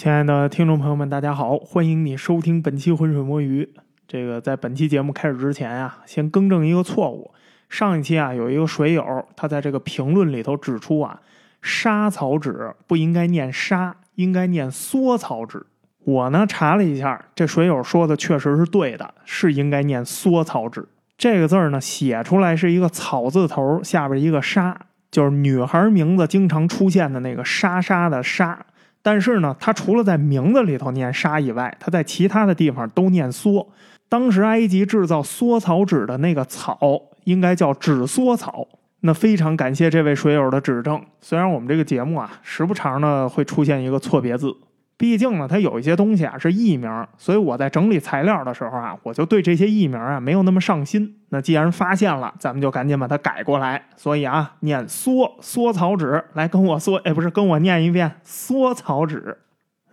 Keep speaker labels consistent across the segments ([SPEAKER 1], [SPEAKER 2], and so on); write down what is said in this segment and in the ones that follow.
[SPEAKER 1] 亲爱的听众朋友们，大家好，欢迎你收听本期浑水摸鱼。这个在本期节目开始之前啊，先更正一个错误。上一期啊，有一个水友他在这个评论里头指出啊，沙草纸不应该念沙，应该念缩草纸。我呢查了一下，这水友说的确实是对的，是应该念缩草纸。这个字儿呢，写出来是一个草字头下边一个沙，就是女孩名字经常出现的那个莎莎的莎。但是呢，它除了在名字里头念沙以外，它在其他的地方都念缩。当时埃及制造缩草纸的那个草应该叫纸缩草。那非常感谢这位水友的指正。虽然我们这个节目啊，时不常的会出现一个错别字。毕竟呢，它有一些东西啊是艺名，所以我在整理材料的时候啊，我就对这些艺名啊没有那么上心。那既然发现了，咱们就赶紧把它改过来。所以啊，念缩缩草纸，来跟我说，哎，不是跟我念一遍缩草纸。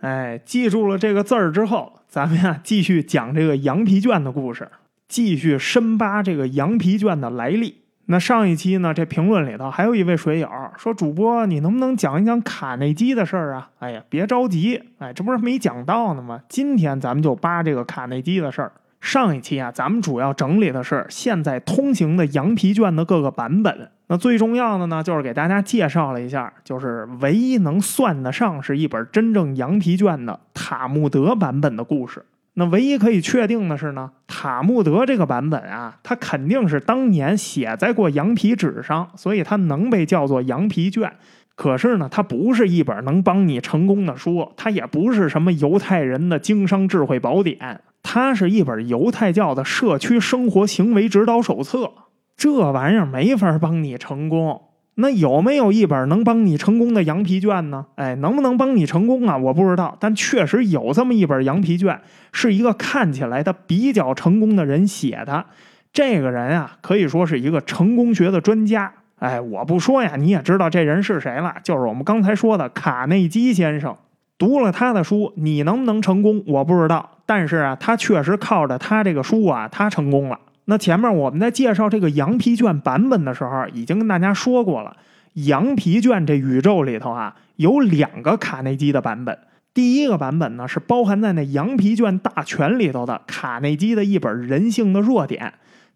[SPEAKER 1] 哎，记住了这个字儿之后，咱们呀继续讲这个羊皮卷的故事，继续深扒这个羊皮卷的来历。那上一期呢，这评论里头还有一位水友说：“主播，你能不能讲一讲卡内基的事儿啊？”哎呀，别着急，哎，这不是没讲到呢吗？今天咱们就扒这个卡内基的事儿。上一期啊，咱们主要整理的是现在通行的羊皮卷的各个版本。那最重要的呢，就是给大家介绍了一下，就是唯一能算得上是一本真正羊皮卷的塔木德版本的故事。那唯一可以确定的是呢，塔木德这个版本啊，它肯定是当年写在过羊皮纸上，所以它能被叫做羊皮卷。可是呢，它不是一本能帮你成功的书，它也不是什么犹太人的经商智慧宝典，它是一本犹太教的社区生活行为指导手册。这玩意儿没法帮你成功。那有没有一本能帮你成功的羊皮卷呢？哎，能不能帮你成功啊？我不知道，但确实有这么一本羊皮卷，是一个看起来他比较成功的人写的。这个人啊，可以说是一个成功学的专家。哎，我不说呀，你也知道这人是谁了，就是我们刚才说的卡内基先生。读了他的书，你能不能成功？我不知道，但是啊，他确实靠着他这个书啊，他成功了。那前面我们在介绍这个羊皮卷版本的时候，已经跟大家说过了。羊皮卷这宇宙里头啊，有两个卡内基的版本。第一个版本呢，是包含在那羊皮卷大全里头的卡内基的一本《人性的弱点》。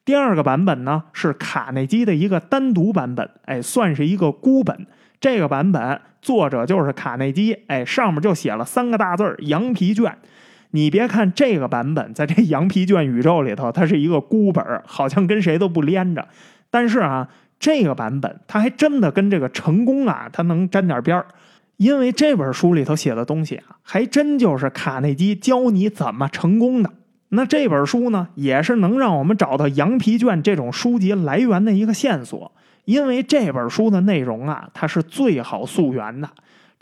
[SPEAKER 1] 第二个版本呢，是卡内基的一个单独版本，哎，算是一个孤本。这个版本作者就是卡内基，哎，上面就写了三个大字儿“羊皮卷”。你别看这个版本在这羊皮卷宇宙里头，它是一个孤本，好像跟谁都不连着。但是啊，这个版本它还真的跟这个成功啊，它能沾点边儿。因为这本书里头写的东西啊，还真就是卡内基教你怎么成功的。那这本书呢，也是能让我们找到羊皮卷这种书籍来源的一个线索。因为这本书的内容啊，它是最好溯源的。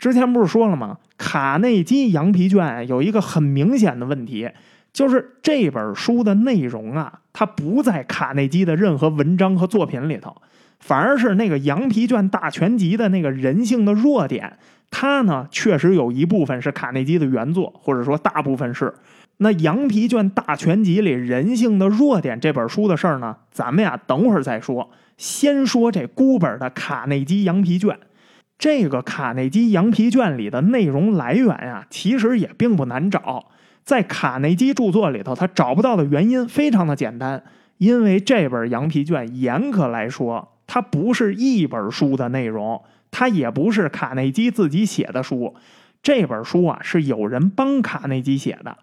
[SPEAKER 1] 之前不是说了吗？卡内基羊皮卷有一个很明显的问题，就是这本书的内容啊，它不在卡内基的任何文章和作品里头，反而是那个羊皮卷大全集的那个人性的弱点，它呢确实有一部分是卡内基的原作，或者说大部分是。那羊皮卷大全集里人性的弱点这本书的事儿呢，咱们呀等会儿再说，先说这孤本的卡内基羊皮卷。这个卡内基羊皮卷里的内容来源啊，其实也并不难找。在卡内基著作里头，他找不到的原因非常的简单，因为这本羊皮卷严格来说，它不是一本书的内容，它也不是卡内基自己写的书。这本书啊，是有人帮卡内基写的。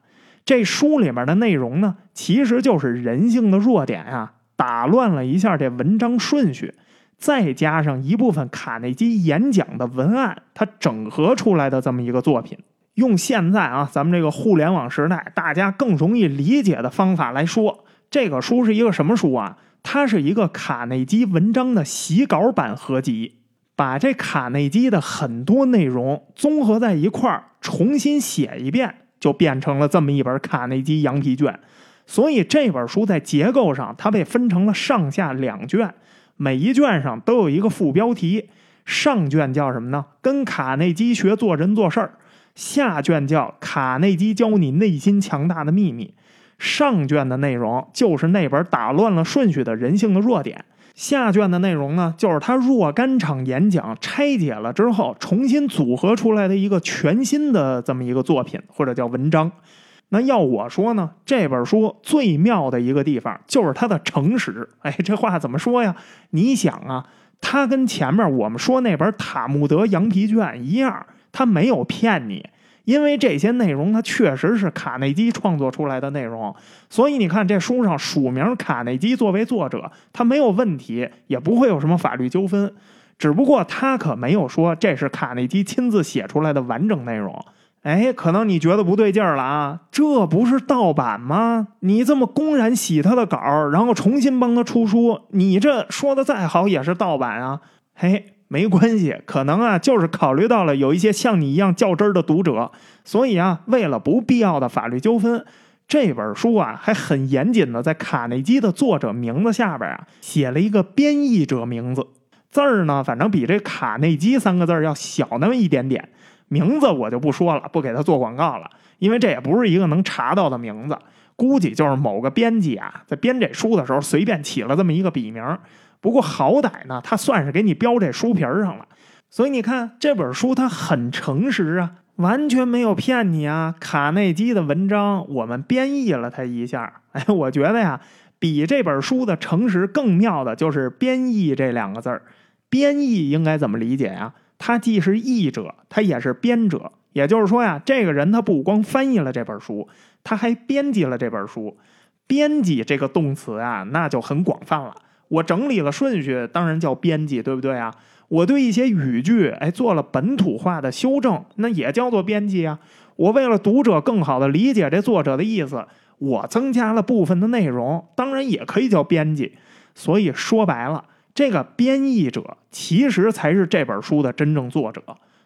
[SPEAKER 1] 这书里面的内容呢，其实就是人性的弱点啊，打乱了一下这文章顺序。再加上一部分卡内基演讲的文案，它整合出来的这么一个作品。用现在啊，咱们这个互联网时代，大家更容易理解的方法来说，这个书是一个什么书啊？它是一个卡内基文章的洗稿版合集，把这卡内基的很多内容综合在一块儿，重新写一遍，就变成了这么一本卡内基羊皮卷。所以这本书在结构上，它被分成了上下两卷。每一卷上都有一个副标题，上卷叫什么呢？跟卡内基学做人做事儿。下卷叫卡内基教你内心强大的秘密。上卷的内容就是那本打乱了顺序的人性的弱点。下卷的内容呢，就是他若干场演讲拆解了之后，重新组合出来的一个全新的这么一个作品，或者叫文章。那要我说呢，这本书最妙的一个地方就是它的诚实。哎，这话怎么说呀？你想啊，它跟前面我们说那本《塔木德羊皮卷》一样，它没有骗你。因为这些内容，它确实是卡内基创作出来的内容，所以你看这书上署名卡内基作为作者，他没有问题，也不会有什么法律纠纷。只不过他可没有说这是卡内基亲自写出来的完整内容。哎，可能你觉得不对劲儿了啊？这不是盗版吗？你这么公然洗他的稿，然后重新帮他出书，你这说的再好也是盗版啊？嘿。没关系，可能啊，就是考虑到了有一些像你一样较真儿的读者，所以啊，为了不必要的法律纠纷，这本书啊还很严谨的在卡内基的作者名字下边啊写了一个编译者名字，字儿呢，反正比这卡内基三个字儿要小那么一点点。名字我就不说了，不给他做广告了，因为这也不是一个能查到的名字，估计就是某个编辑啊在编这书的时候随便起了这么一个笔名。不过好歹呢，他算是给你标这书皮上了，所以你看这本书它很诚实啊，完全没有骗你啊。卡内基的文章我们编译了他一下，哎，我觉得呀，比这本书的诚实更妙的就是“编译”这两个字儿。编译应该怎么理解呀？他既是译者，他也是编者。也就是说呀，这个人他不光翻译了这本书，他还编辑了这本书。编辑这个动词啊，那就很广泛了。我整理了顺序，当然叫编辑，对不对啊？我对一些语句，哎，做了本土化的修正，那也叫做编辑啊。我为了读者更好的理解这作者的意思，我增加了部分的内容，当然也可以叫编辑。所以说白了，这个编译者其实才是这本书的真正作者。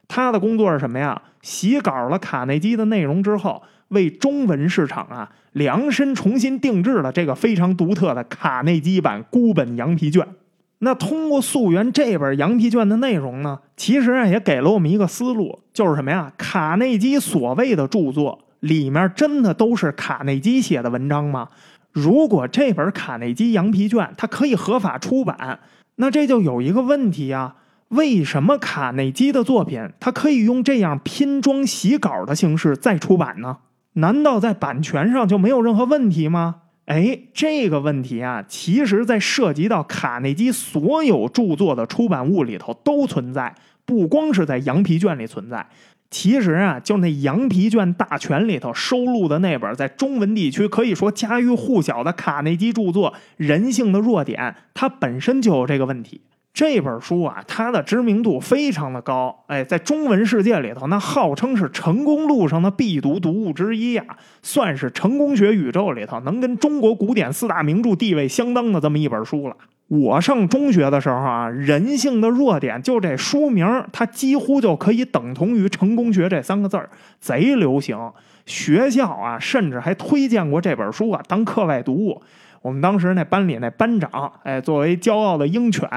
[SPEAKER 1] 他的工作是什么呀？洗稿了卡内基的内容之后。为中文市场啊量身重新定制了这个非常独特的卡内基版孤本羊皮卷。那通过溯源这本羊皮卷的内容呢，其实啊也给了我们一个思路，就是什么呀？卡内基所谓的著作里面真的都是卡内基写的文章吗？如果这本卡内基羊皮卷它可以合法出版，那这就有一个问题啊：为什么卡内基的作品它可以用这样拼装洗稿的形式再出版呢？难道在版权上就没有任何问题吗？哎，这个问题啊，其实在涉及到卡内基所有著作的出版物里头都存在，不光是在羊皮卷里存在。其实啊，就那羊皮卷大全里头收录的那本在中文地区可以说家喻户晓的卡内基著作《人性的弱点》，它本身就有这个问题。这本书啊，它的知名度非常的高，哎，在中文世界里头，那号称是成功路上的必读读物之一呀，算是成功学宇宙里头能跟中国古典四大名著地位相当的这么一本书了。我上中学的时候啊，人性的弱点就这书名，它几乎就可以等同于成功学这三个字儿，贼流行。学校啊，甚至还推荐过这本书啊当课外读物。我们当时那班里那班长，哎，作为骄傲的鹰犬。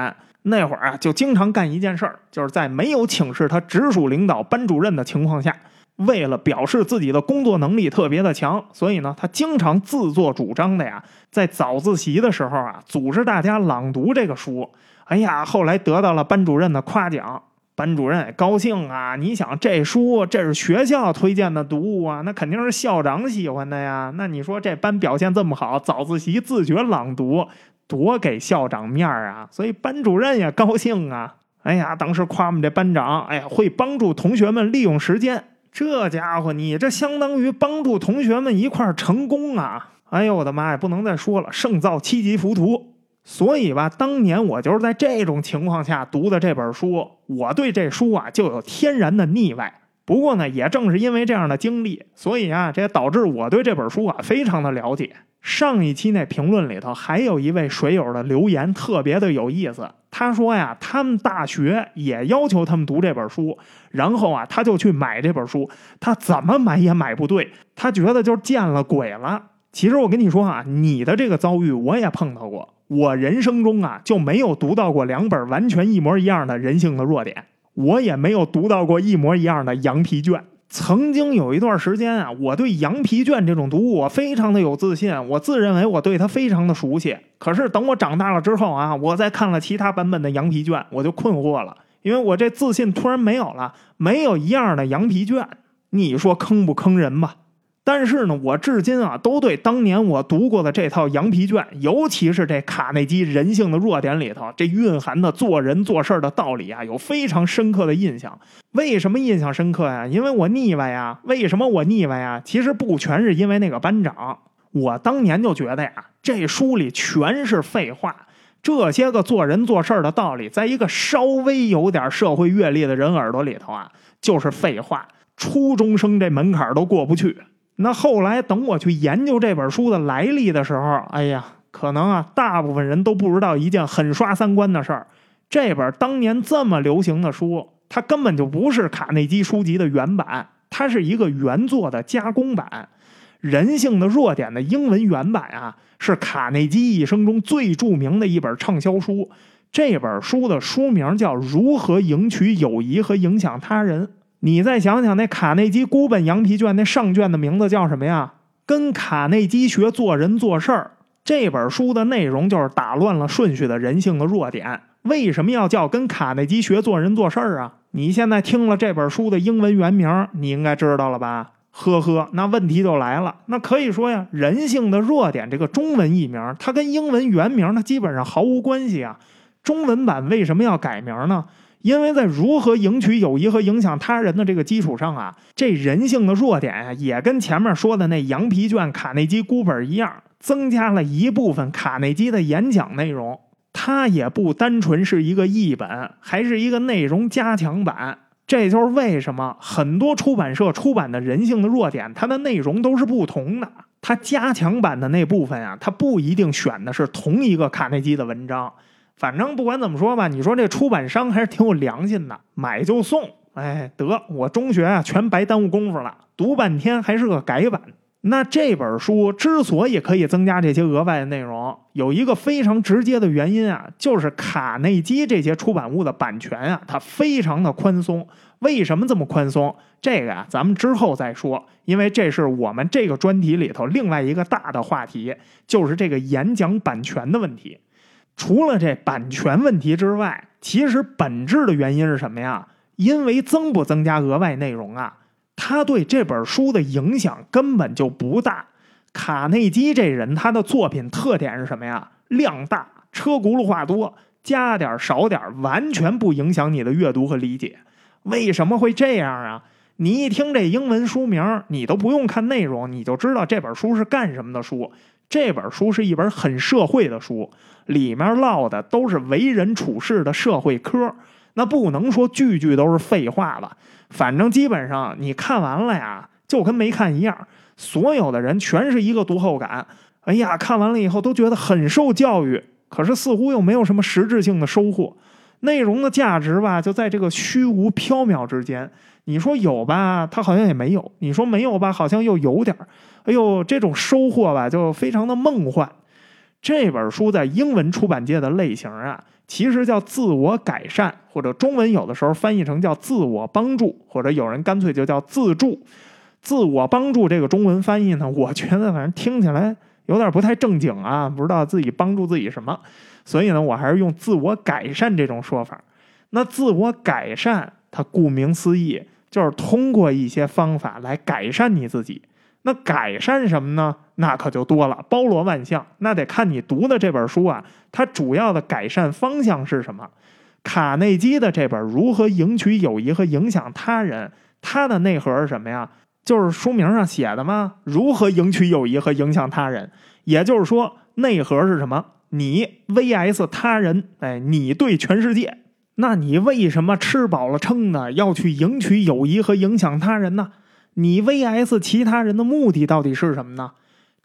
[SPEAKER 1] 那会儿啊，就经常干一件事儿，就是在没有请示他直属领导班主任的情况下，为了表示自己的工作能力特别的强，所以呢，他经常自作主张的呀，在早自习的时候啊，组织大家朗读这个书。哎呀，后来得到了班主任的夸奖，班主任也高兴啊。你想，这书这是学校推荐的读物啊，那肯定是校长喜欢的呀。那你说这班表现这么好，早自习自觉朗读。多给校长面儿啊，所以班主任也高兴啊。哎呀，当时夸我们这班长，哎呀，会帮助同学们利用时间。这家伙，你这相当于帮助同学们一块儿成功啊！哎呦，我的妈呀，不能再说了，胜造七级浮屠。所以吧，当年我就是在这种情况下读的这本书，我对这书啊就有天然的腻歪。不过呢，也正是因为这样的经历，所以啊，这也导致我对这本书啊非常的了解。上一期那评论里头，还有一位水友的留言特别的有意思。他说呀，他们大学也要求他们读这本书，然后啊，他就去买这本书，他怎么买也买不对，他觉得就见了鬼了。其实我跟你说啊，你的这个遭遇我也碰到过，我人生中啊就没有读到过两本完全一模一样的人性的弱点，我也没有读到过一模一样的羊皮卷。曾经有一段时间啊，我对羊皮卷这种读物我非常的有自信，我自认为我对它非常的熟悉。可是等我长大了之后啊，我再看了其他版本的羊皮卷，我就困惑了，因为我这自信突然没有了，没有一样的羊皮卷，你说坑不坑人吧？但是呢，我至今啊都对当年我读过的这套羊皮卷，尤其是这卡内基《人性的弱点》里头这蕴含的做人做事的道理啊，有非常深刻的印象。为什么印象深刻呀？因为我腻歪呀。为什么我腻歪呀？其实不全是因为那个班长，我当年就觉得呀，这书里全是废话。这些个做人做事的道理，在一个稍微有点社会阅历的人耳朵里头啊，就是废话，初中生这门槛都过不去。那后来等我去研究这本书的来历的时候，哎呀，可能啊，大部分人都不知道一件很刷三观的事儿：这本当年这么流行的书，它根本就不是卡内基书籍的原版，它是一个原作的加工版。《人性的弱点》的英文原版啊，是卡内基一生中最著名的一本畅销书。这本书的书名叫《如何赢取友谊和影响他人》。你再想想，那卡内基孤本羊皮卷那上卷的名字叫什么呀？跟卡内基学做人做事儿。这本书的内容就是打乱了顺序的人性的弱点。为什么要叫跟卡内基学做人做事儿啊？你现在听了这本书的英文原名，你应该知道了吧？呵呵，那问题就来了。那可以说呀，人性的弱点这个中文译名，它跟英文原名它基本上毫无关系啊。中文版为什么要改名呢？因为在如何赢取友谊和影响他人的这个基础上啊，这人性的弱点啊，也跟前面说的那羊皮卷卡内基孤本一样，增加了一部分卡内基的演讲内容。它也不单纯是一个译本，还是一个内容加强版。这就是为什么很多出版社出版的人性的弱点，它的内容都是不同的。它加强版的那部分啊，它不一定选的是同一个卡内基的文章。反正不管怎么说吧，你说这出版商还是挺有良心的，买就送。哎，得我中学啊全白耽误功夫了，读半天还是个改版。那这本书之所以可以增加这些额外的内容，有一个非常直接的原因啊，就是卡内基这些出版物的版权啊，它非常的宽松。为什么这么宽松？这个啊，咱们之后再说，因为这是我们这个专题里头另外一个大的话题，就是这个演讲版权的问题。除了这版权问题之外，其实本质的原因是什么呀？因为增不增加额外内容啊，他对这本书的影响根本就不大。卡内基这人他的作品特点是什么呀？量大，车轱辘话多，加点少点，完全不影响你的阅读和理解。为什么会这样啊？你一听这英文书名，你都不用看内容，你就知道这本书是干什么的书。这本书是一本很社会的书，里面唠的都是为人处事的社会科。那不能说句句都是废话吧？反正基本上你看完了呀，就跟没看一样。所有的人全是一个读后感。哎呀，看完了以后都觉得很受教育，可是似乎又没有什么实质性的收获。内容的价值吧，就在这个虚无缥缈之间。你说有吧，它好像也没有；你说没有吧，好像又有点儿。哎呦，这种收获吧，就非常的梦幻。这本书在英文出版界的类型啊，其实叫自我改善，或者中文有的时候翻译成叫自我帮助，或者有人干脆就叫自助。自我帮助这个中文翻译呢，我觉得反正听起来有点不太正经啊，不知道自己帮助自己什么，所以呢，我还是用自我改善这种说法。那自我改善，它顾名思义。就是通过一些方法来改善你自己，那改善什么呢？那可就多了，包罗万象。那得看你读的这本书啊，它主要的改善方向是什么？卡内基的这本《如何赢取友谊和影响他人》，它的内核是什么呀？就是书名上写的吗？如何赢取友谊和影响他人？也就是说，内核是什么？你 vs 他人，哎，你对全世界。那你为什么吃饱了撑的要去赢取友谊和影响他人呢？你 VS 其他人的目的到底是什么呢？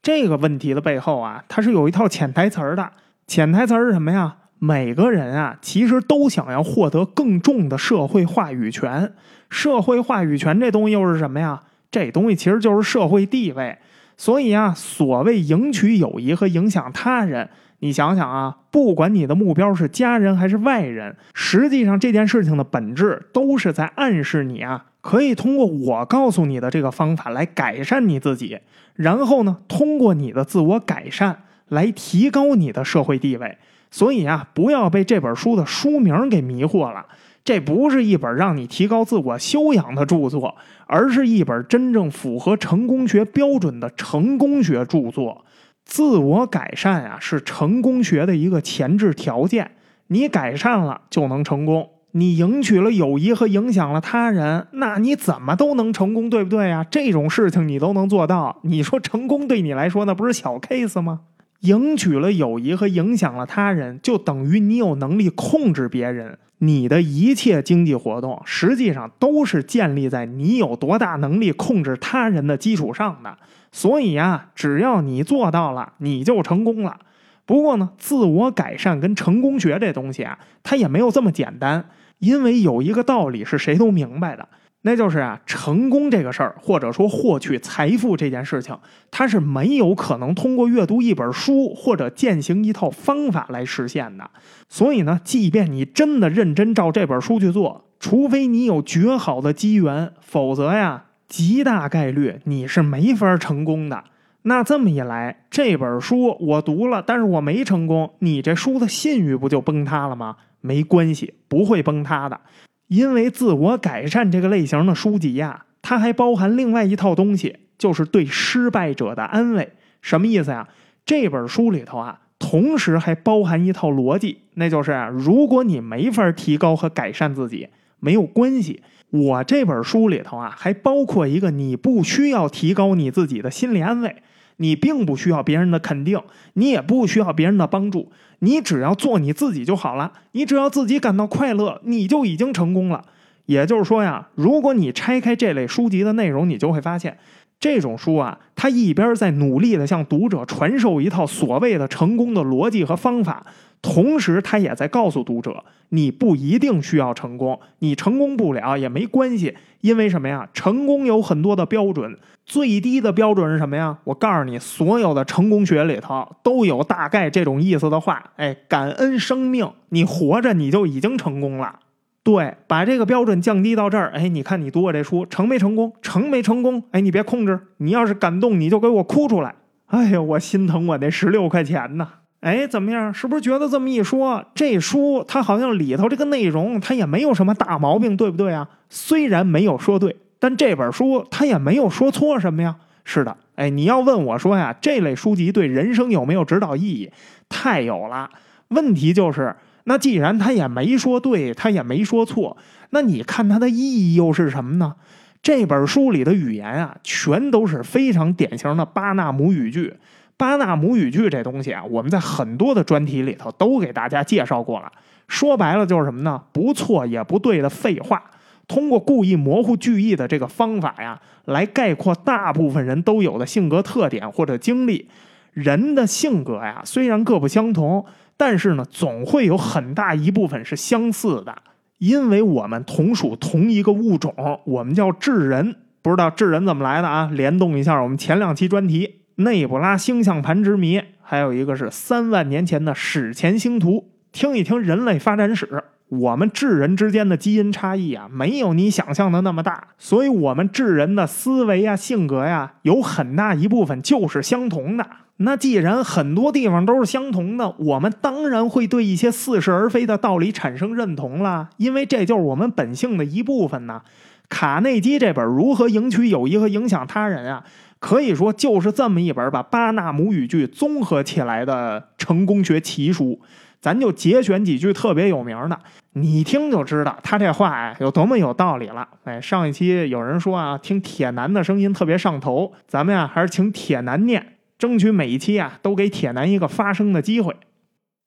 [SPEAKER 1] 这个问题的背后啊，它是有一套潜台词的。潜台词是什么呀？每个人啊，其实都想要获得更重的社会话语权。社会话语权这东西又是什么呀？这东西其实就是社会地位。所以啊，所谓赢取友谊和影响他人。你想想啊，不管你的目标是家人还是外人，实际上这件事情的本质都是在暗示你啊，可以通过我告诉你的这个方法来改善你自己，然后呢，通过你的自我改善来提高你的社会地位。所以啊，不要被这本书的书名给迷惑了。这不是一本让你提高自我修养的著作，而是一本真正符合成功学标准的成功学著作。自我改善啊，是成功学的一个前置条件。你改善了就能成功，你赢取了友谊和影响了他人，那你怎么都能成功，对不对啊？这种事情你都能做到，你说成功对你来说那不是小 case 吗？赢取了友谊和影响了他人，就等于你有能力控制别人。你的一切经济活动，实际上都是建立在你有多大能力控制他人的基础上的。所以呀，只要你做到了，你就成功了。不过呢，自我改善跟成功学这东西啊，它也没有这么简单。因为有一个道理是谁都明白的。那就是啊，成功这个事儿，或者说获取财富这件事情，它是没有可能通过阅读一本书或者践行一套方法来实现的。所以呢，即便你真的认真照这本书去做，除非你有绝好的机缘，否则呀，极大概率你是没法成功的。那这么一来，这本书我读了，但是我没成功，你这书的信誉不就崩塌了吗？没关系，不会崩塌的。因为自我改善这个类型的书籍呀，它还包含另外一套东西，就是对失败者的安慰。什么意思呀？这本书里头啊，同时还包含一套逻辑，那就是，如果你没法提高和改善自己，没有关系。我这本书里头啊，还包括一个你不需要提高你自己的心理安慰。你并不需要别人的肯定，你也不需要别人的帮助，你只要做你自己就好了。你只要自己感到快乐，你就已经成功了。也就是说呀，如果你拆开这类书籍的内容，你就会发现，这种书啊，它一边在努力的向读者传授一套所谓的成功的逻辑和方法。同时，他也在告诉读者，你不一定需要成功，你成功不了也没关系，因为什么呀？成功有很多的标准，最低的标准是什么呀？我告诉你，所有的成功学里头都有大概这种意思的话。哎，感恩生命，你活着你就已经成功了。对，把这个标准降低到这儿。哎，你看你读我这书成没成功？成没成功？哎，你别控制，你要是感动，你就给我哭出来。哎呀，我心疼我那十六块钱呢。哎，怎么样？是不是觉得这么一说，这书它好像里头这个内容它也没有什么大毛病，对不对啊？虽然没有说对，但这本书它也没有说错什么呀。是的，哎，你要问我说呀，这类书籍对人生有没有指导意义？太有了。问题就是，那既然他也没说对，他也没说错，那你看它的意义又是什么呢？这本书里的语言啊，全都是非常典型的巴纳姆语句。巴纳姆语句这东西啊，我们在很多的专题里头都给大家介绍过了。说白了就是什么呢？不错也不对的废话。通过故意模糊句意的这个方法呀，来概括大部分人都有的性格特点或者经历。人的性格呀，虽然各不相同，但是呢，总会有很大一部分是相似的。因为我们同属同一个物种，我们叫智人。不知道智人怎么来的啊？联动一下我们前两期专题。内布拉星象盘之谜，还有一个是三万年前的史前星图。听一听人类发展史，我们智人之间的基因差异啊，没有你想象的那么大。所以，我们智人的思维啊、性格呀，有很大一部分就是相同的。那既然很多地方都是相同的，我们当然会对一些似是而非的道理产生认同了，因为这就是我们本性的一部分呢。卡内基这本《如何赢取友谊和影响他人》啊。可以说，就是这么一本把巴纳姆语句综合起来的成功学奇书。咱就节选几句特别有名的，你听就知道他这话呀有多么有道理了。哎，上一期有人说啊，听铁男的声音特别上头，咱们呀还是请铁男念，争取每一期啊都给铁男一个发声的机会。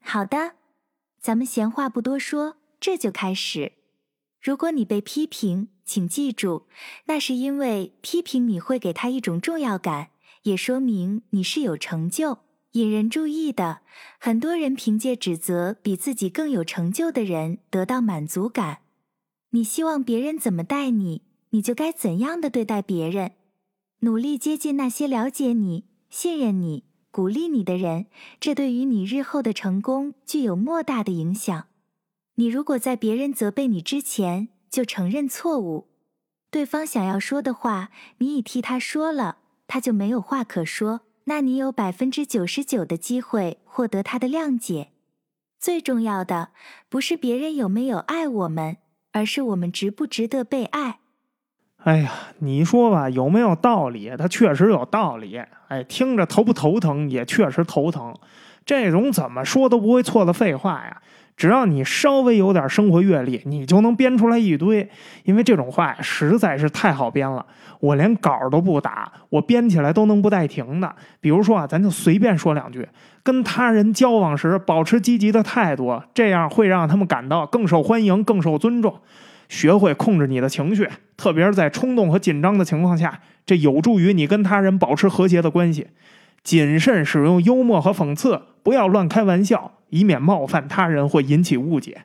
[SPEAKER 2] 好的，咱们闲话不多说，这就开始。如果你被批评，请记住，那是因为批评你会给他一种重要感，也说明你是有成就、引人注意的。很多人凭借指责比自己更有成就的人得到满足感。你希望别人怎么待你，你就该怎样的对待别人。努力接近那些了解你、信任你、鼓励你的人，这对于你日后的成功具有莫大的影响。你如果在别人责备你之前就承认错误，对方想要说的话你已替他说了，他就没有话可说，那你有百分之九十九的机会获得他的谅解。最重要的不是别人有没有爱我们，而是我们值不值得被爱。
[SPEAKER 1] 哎呀，你说吧，有没有道理？它确实有道理。哎，听着头不头疼？也确实头疼。这种怎么说都不会错的废话呀，只要你稍微有点生活阅历，你就能编出来一堆。因为这种话实在是太好编了，我连稿都不打，我编起来都能不带停的。比如说啊，咱就随便说两句：跟他人交往时保持积极的态度，这样会让他们感到更受欢迎、更受尊重。学会控制你的情绪，特别是在冲动和紧张的情况下，这有助于你跟他人保持和谐的关系。谨慎使用幽默和讽刺，不要乱开玩笑，以免冒犯他人或引起误解。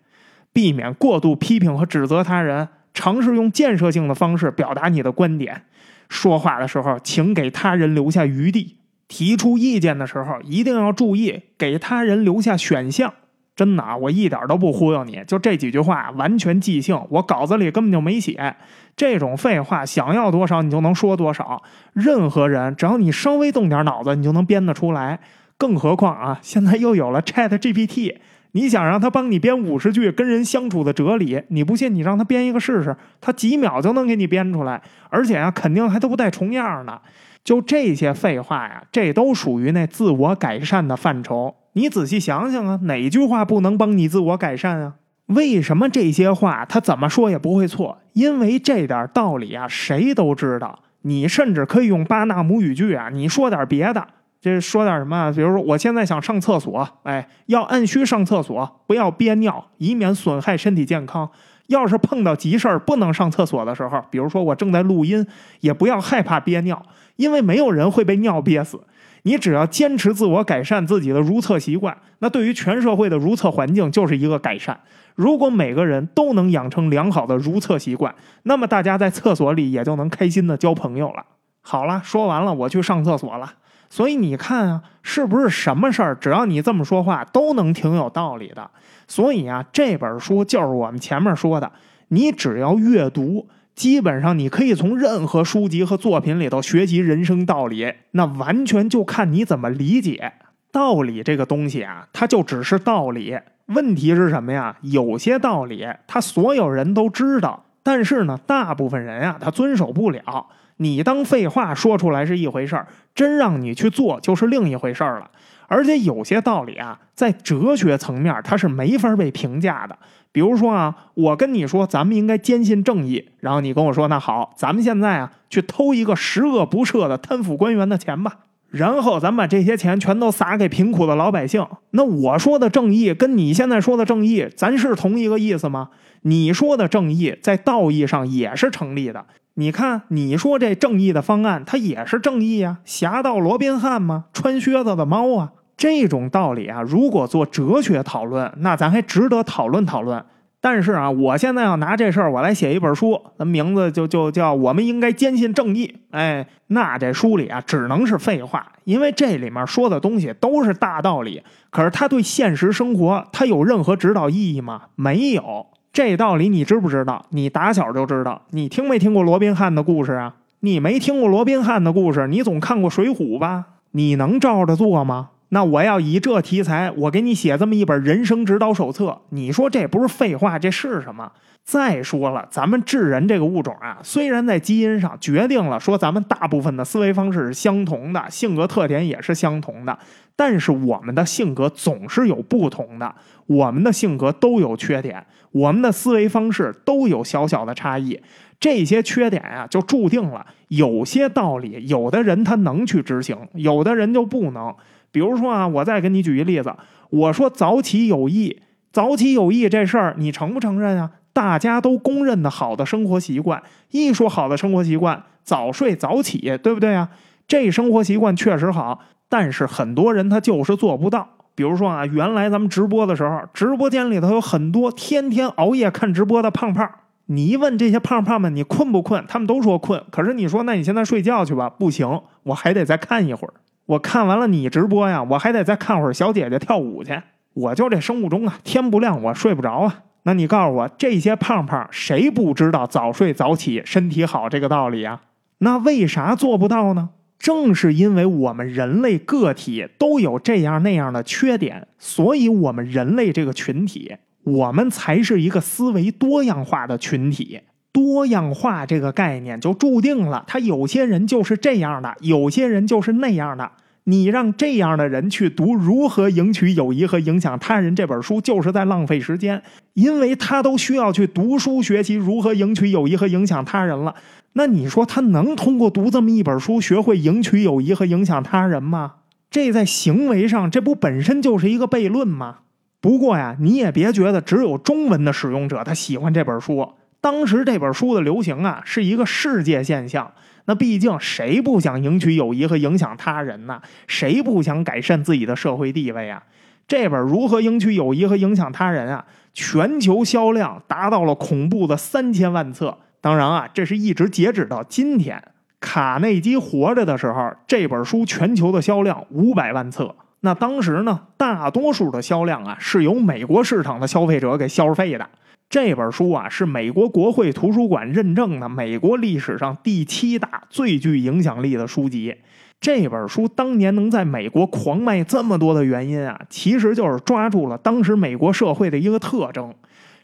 [SPEAKER 1] 避免过度批评和指责他人，尝试用建设性的方式表达你的观点。说话的时候，请给他人留下余地。提出意见的时候，一定要注意给他人留下选项。真的啊，我一点都不忽悠你，就这几句话完全即兴，我稿子里根本就没写。这种废话，想要多少你就能说多少。任何人只要你稍微动点脑子，你就能编得出来。更何况啊，现在又有了 Chat GPT，你想让他帮你编五十句跟人相处的哲理，你不信你让他编一个试试，他几秒就能给你编出来，而且啊，肯定还都不带重样的。就这些废话呀，这都属于那自我改善的范畴。你仔细想想啊，哪句话不能帮你自我改善啊？为什么这些话他怎么说也不会错？因为这点道理啊，谁都知道。你甚至可以用巴纳姆语句啊，你说点别的，这说点什么？比如说，我现在想上厕所，哎，要按需上厕所，不要憋尿，以免损害身体健康。要是碰到急事儿不能上厕所的时候，比如说我正在录音，也不要害怕憋尿，因为没有人会被尿憋死。你只要坚持自我改善自己的如厕习惯，那对于全社会的如厕环境就是一个改善。如果每个人都能养成良好的如厕习惯，那么大家在厕所里也就能开心的交朋友了。好了，说完了，我去上厕所了。所以你看啊，是不是什么事儿，只要你这么说话，都能挺有道理的？所以啊，这本书就是我们前面说的，你只要阅读。基本上你可以从任何书籍和作品里头学习人生道理，那完全就看你怎么理解道理这个东西啊，它就只是道理。问题是什么呀？有些道理他所有人都知道，但是呢，大部分人啊他遵守不了。你当废话说出来是一回事儿，真让你去做就是另一回事儿了。而且有些道理啊，在哲学层面它是没法被评价的。比如说啊，我跟你说，咱们应该坚信正义，然后你跟我说，那好，咱们现在啊去偷一个十恶不赦的贪腐官员的钱吧，然后咱把这些钱全都撒给贫苦的老百姓。那我说的正义跟你现在说的正义，咱是同一个意思吗？你说的正义在道义上也是成立的。你看，你说这正义的方案，它也是正义呀，侠盗罗宾汉吗？穿靴子的猫啊。这种道理啊，如果做哲学讨论，那咱还值得讨论讨论。但是啊，我现在要拿这事儿，我来写一本书，那名字就就叫《我们应该坚信正义》。哎，那这书里啊，只能是废话，因为这里面说的东西都是大道理。可是它对现实生活，它有任何指导意义吗？没有。这道理你知不知道？你打小就知道。你听没听过罗宾汉的故事啊？你没听过罗宾汉的故事，你总看过《水浒》吧？你能照着做吗？那我要以这题材，我给你写这么一本人生指导手册，你说这不是废话，这是什么？再说了，咱们智人这个物种啊，虽然在基因上决定了说咱们大部分的思维方式是相同的，性格特点也是相同的，但是我们的性格总是有不同的，我们的性格都有缺点，我们的思维方式都有小小的差异，这些缺点啊，就注定了有些道理，有的人他能去执行，有的人就不能。比如说啊，我再给你举一例子，我说早起有益，早起有益这事儿你承不承认啊？大家都公认的好的生活习惯，一说好的生活习惯，早睡早起，对不对啊？这生活习惯确实好，但是很多人他就是做不到。比如说啊，原来咱们直播的时候，直播间里头有很多天天熬夜看直播的胖胖，你一问这些胖胖们，你困不困？他们都说困。可是你说，那你现在睡觉去吧，不行，我还得再看一会儿。我看完了你直播呀，我还得再看会儿小姐姐跳舞去。我就这生物钟啊，天不亮我睡不着啊。那你告诉我，这些胖胖谁不知道早睡早起身体好这个道理啊？那为啥做不到呢？正是因为我们人类个体都有这样那样的缺点，所以我们人类这个群体，我们才是一个思维多样化的群体。多样化这个概念就注定了，他有些人就是这样的，有些人就是那样的。你让这样的人去读《如何赢取友谊和影响他人》这本书，就是在浪费时间，因为他都需要去读书学习如何赢取友谊和影响他人了。那你说他能通过读这么一本书学会赢取友谊和影响他人吗？这在行为上，这不本身就是一个悖论吗？不过呀，你也别觉得只有中文的使用者他喜欢这本书。当时这本书的流行啊，是一个世界现象。那毕竟谁不想赢取友谊和影响他人呢？谁不想改善自己的社会地位啊？这本《如何赢取友谊和影响他人》啊，全球销量达到了恐怖的三千万册。当然啊，这是一直截止到今天，卡内基活着的时候，这本书全球的销量五百万册。那当时呢，大多数的销量啊，是由美国市场的消费者给消费的。这本书啊，是美国国会图书馆认证的美国历史上第七大最具影响力的书籍。这本书当年能在美国狂卖这么多的原因啊，其实就是抓住了当时美国社会的一个特征。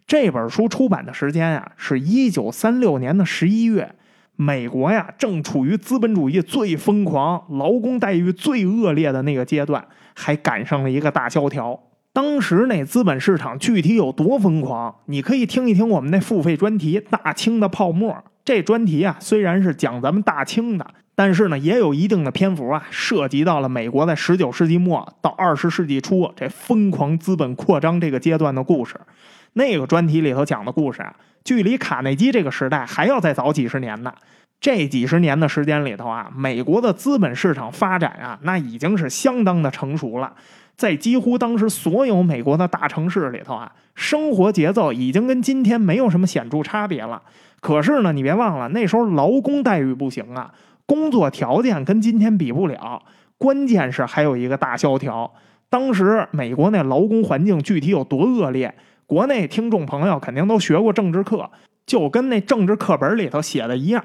[SPEAKER 1] 这本书出版的时间啊，是一九三六年的十一月，美国呀正处于资本主义最疯狂、劳工待遇最恶劣的那个阶段，还赶上了一个大萧条。当时那资本市场具体有多疯狂？你可以听一听我们那付费专题《大清的泡沫》。这专题啊，虽然是讲咱们大清的，但是呢，也有一定的篇幅啊，涉及到了美国在十九世纪末到二十世纪初这疯狂资本扩张这个阶段的故事。那个专题里头讲的故事啊，距离卡内基这个时代还要再早几十年呢。这几十年的时间里头啊，美国的资本市场发展啊，那已经是相当的成熟了。在几乎当时所有美国的大城市里头啊，生活节奏已经跟今天没有什么显著差别了。可是呢，你别忘了那时候劳工待遇不行啊，工作条件跟今天比不了。关键是还有一个大萧条，当时美国那劳工环境具体有多恶劣？国内听众朋友肯定都学过政治课，就跟那政治课本里头写的一样。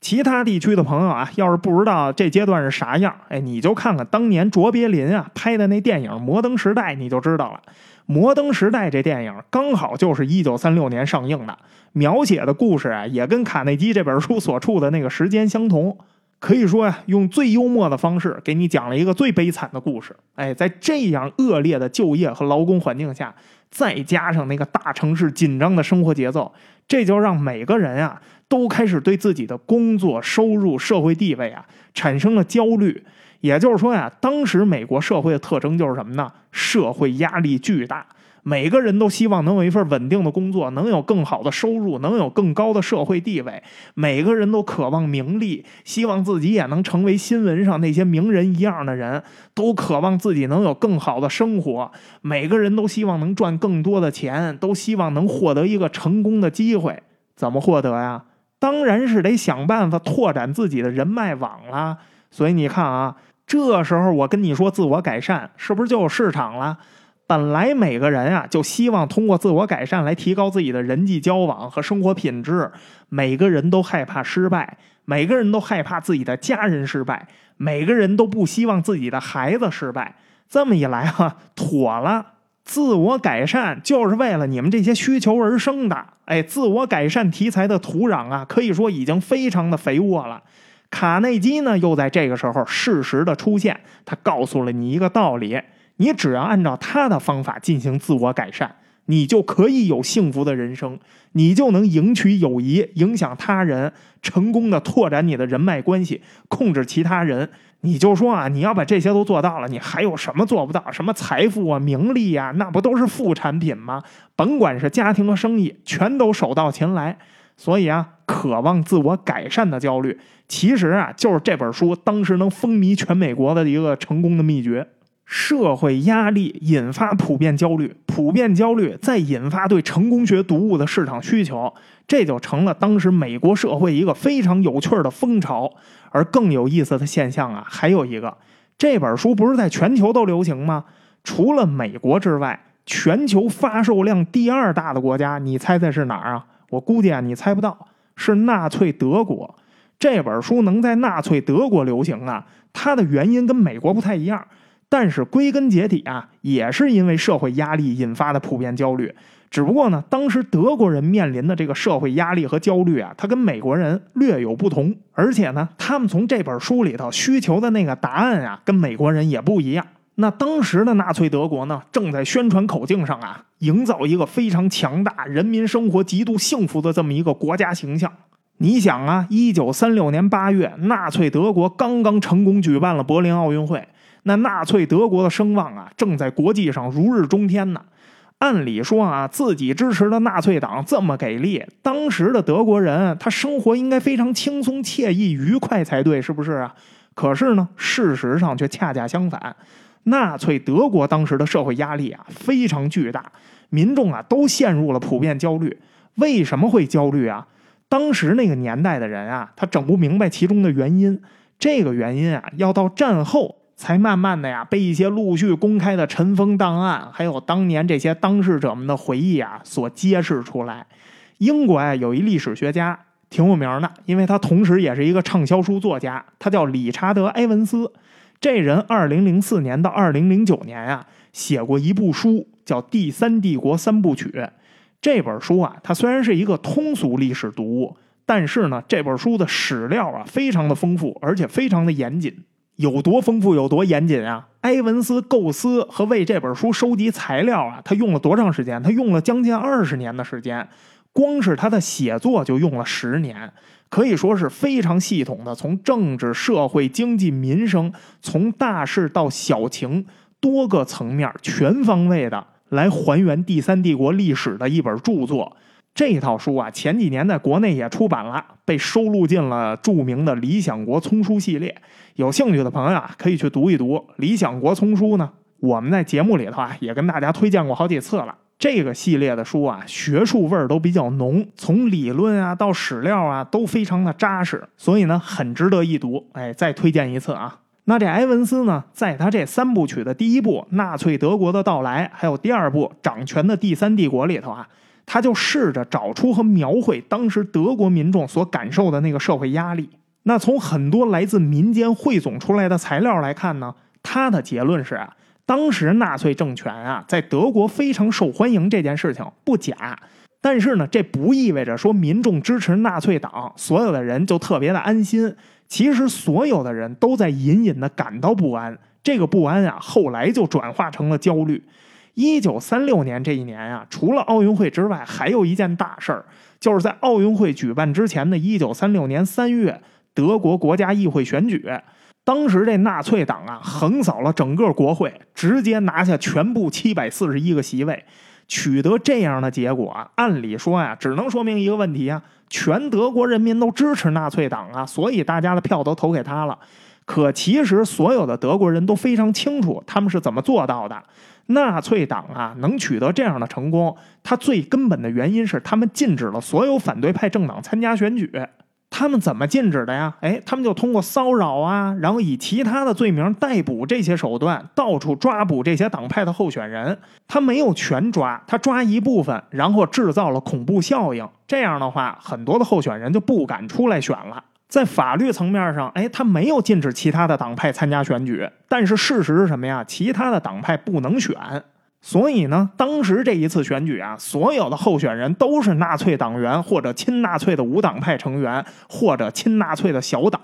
[SPEAKER 1] 其他地区的朋友啊，要是不知道这阶段是啥样，哎，你就看看当年卓别林啊拍的那电影《摩登时代》，你就知道了。《摩登时代》这电影刚好就是一九三六年上映的，描写的故事啊，也跟卡内基这本书所处的那个时间相同。可以说呀，用最幽默的方式给你讲了一个最悲惨的故事。哎，在这样恶劣的就业和劳工环境下，再加上那个大城市紧张的生活节奏，这就让每个人啊。都开始对自己的工作收入、社会地位啊产生了焦虑。也就是说呀，当时美国社会的特征就是什么呢？社会压力巨大，每个人都希望能有一份稳定的工作，能有更好的收入，能有更高的社会地位。每个人都渴望名利，希望自己也能成为新闻上那些名人一样的人，都渴望自己能有更好的生活。每个人都希望能赚更多的钱，都希望能获得一个成功的机会。怎么获得呀？当然是得想办法拓展自己的人脉网啦。所以你看啊，这时候我跟你说自我改善，是不是就有市场了？本来每个人啊就希望通过自我改善来提高自己的人际交往和生活品质。每个人都害怕失败，每个人都害怕自己的家人失败，每个人都不希望自己的孩子失败。这么一来哈，妥了。自我改善就是为了你们这些需求而生的，哎，自我改善题材的土壤啊，可以说已经非常的肥沃了。卡内基呢，又在这个时候适时的出现，他告诉了你一个道理：你只要按照他的方法进行自我改善，你就可以有幸福的人生，你就能赢取友谊，影响他人，成功的拓展你的人脉关系，控制其他人。你就说啊，你要把这些都做到了，你还有什么做不到？什么财富啊、名利啊，那不都是副产品吗？甭管是家庭和生意，全都手到擒来。所以啊，渴望自我改善的焦虑，其实啊，就是这本书当时能风靡全美国的一个成功的秘诀。社会压力引发普遍焦虑，普遍焦虑再引发对成功学读物的市场需求，这就成了当时美国社会一个非常有趣的风潮。而更有意思的现象啊，还有一个，这本书不是在全球都流行吗？除了美国之外，全球发售量第二大的国家，你猜猜是哪儿啊？我估计啊，你猜不到，是纳粹德国。这本书能在纳粹德国流行啊，它的原因跟美国不太一样，但是归根结底啊，也是因为社会压力引发的普遍焦虑。只不过呢，当时德国人面临的这个社会压力和焦虑啊，它跟美国人略有不同，而且呢，他们从这本书里头需求的那个答案啊，跟美国人也不一样。那当时的纳粹德国呢，正在宣传口径上啊，营造一个非常强大、人民生活极度幸福的这么一个国家形象。你想啊，一九三六年八月，纳粹德国刚刚成功举办了柏林奥运会，那纳粹德国的声望啊，正在国际上如日中天呢。按理说啊，自己支持的纳粹党这么给力，当时的德国人他生活应该非常轻松、惬意、愉快才对，是不是啊？可是呢，事实上却恰恰相反。纳粹德国当时的社会压力啊非常巨大，民众啊都陷入了普遍焦虑。为什么会焦虑啊？当时那个年代的人啊，他整不明白其中的原因。这个原因啊，要到战后才慢慢的呀被一些陆续公开的尘封档案，还有当年这些当事者们的回忆啊所揭示出来。英国啊有一历史学家挺有名的，因为他同时也是一个畅销书作家，他叫理查德·埃文斯。这人二零零四年到二零零九年啊，写过一部书，叫《第三帝国三部曲》。这本书啊，它虽然是一个通俗历史读物，但是呢，这本书的史料啊，非常的丰富，而且非常的严谨。有多丰富，有多严谨啊！埃文斯构思和为这本书收集材料啊，他用了多长时间？他用了将近二十年的时间，光是他的写作就用了十年。可以说是非常系统的，从政治、社会、经济、民生，从大事到小情，多个层面全方位的来还原第三帝国历史的一本著作。这套书啊，前几年在国内也出版了，被收录进了著名的《理想国丛书》系列。有兴趣的朋友啊，可以去读一读《理想国丛书》呢。我们在节目里头啊，也跟大家推荐过好几次了。这个系列的书啊，学术味儿都比较浓，从理论啊到史料啊都非常的扎实，所以呢很值得一读。哎，再推荐一次啊。那这埃文斯呢，在他这三部曲的第一部《纳粹德国的到来》，还有第二部《掌权的第三帝国》里头啊，他就试着找出和描绘当时德国民众所感受的那个社会压力。那从很多来自民间汇总出来的材料来看呢，他的结论是啊。当时纳粹政权啊，在德国非常受欢迎，这件事情不假。但是呢，这不意味着说民众支持纳粹党，所有的人就特别的安心。其实，所有的人都在隐隐的感到不安。这个不安啊，后来就转化成了焦虑。一九三六年这一年啊，除了奥运会之外，还有一件大事儿，就是在奥运会举办之前的一九三六年三月，德国国家议会选举。当时这纳粹党啊，横扫了整个国会，直接拿下全部七百四十一个席位，取得这样的结果啊，按理说呀，只能说明一个问题啊，全德国人民都支持纳粹党啊，所以大家的票都投给他了。可其实所有的德国人都非常清楚，他们是怎么做到的。纳粹党啊，能取得这样的成功，它最根本的原因是他们禁止了所有反对派政党参加选举。他们怎么禁止的呀？哎，他们就通过骚扰啊，然后以其他的罪名逮捕这些手段，到处抓捕这些党派的候选人。他没有全抓，他抓一部分，然后制造了恐怖效应。这样的话，很多的候选人就不敢出来选了。在法律层面上，哎，他没有禁止其他的党派参加选举，但是事实是什么呀？其他的党派不能选。所以呢，当时这一次选举啊，所有的候选人都是纳粹党员或者亲纳粹的无党派成员或者亲纳粹的小党，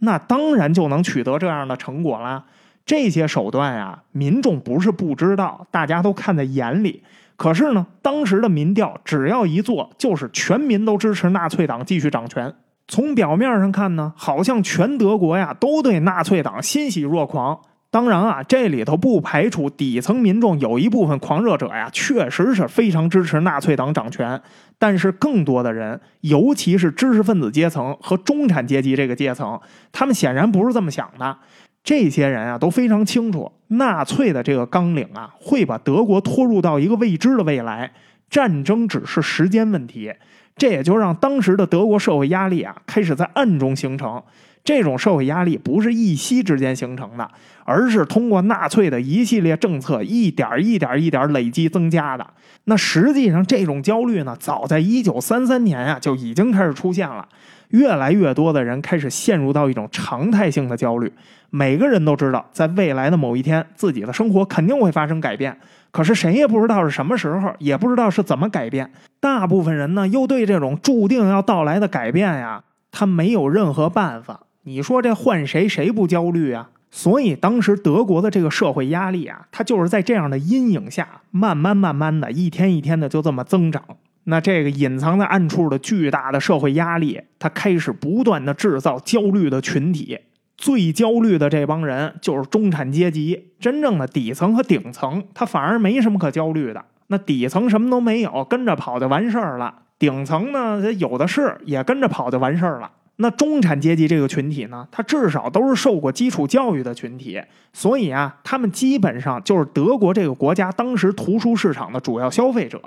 [SPEAKER 1] 那当然就能取得这样的成果啦。这些手段呀，民众不是不知道，大家都看在眼里。可是呢，当时的民调只要一做，就是全民都支持纳粹党继续掌权。从表面上看呢，好像全德国呀都对纳粹党欣喜若狂。当然啊，这里头不排除底层民众有一部分狂热者呀，确实是非常支持纳粹党掌权。但是更多的人，尤其是知识分子阶层和中产阶级这个阶层，他们显然不是这么想的。这些人啊，都非常清楚，纳粹的这个纲领啊，会把德国拖入到一个未知的未来，战争只是时间问题。这也就让当时的德国社会压力啊，开始在暗中形成。这种社会压力不是一夕之间形成的，而是通过纳粹的一系列政策一点一点一点累积增加的。那实际上，这种焦虑呢，早在一九三三年啊就已经开始出现了。越来越多的人开始陷入到一种常态性的焦虑。每个人都知道，在未来的某一天，自己的生活肯定会发生改变。可是谁也不知道是什么时候，也不知道是怎么改变。大部分人呢，又对这种注定要到来的改变呀，他没有任何办法。你说这换谁，谁不焦虑啊？所以当时德国的这个社会压力啊，它就是在这样的阴影下，慢慢慢慢的一天一天的就这么增长。那这个隐藏在暗处的巨大的社会压力，它开始不断的制造焦虑的群体。最焦虑的这帮人就是中产阶级，真正的底层和顶层，他反而没什么可焦虑的。那底层什么都没有，跟着跑就完事儿了；顶层呢，有的是，也跟着跑就完事儿了。那中产阶级这个群体呢，他至少都是受过基础教育的群体，所以啊，他们基本上就是德国这个国家当时图书市场的主要消费者。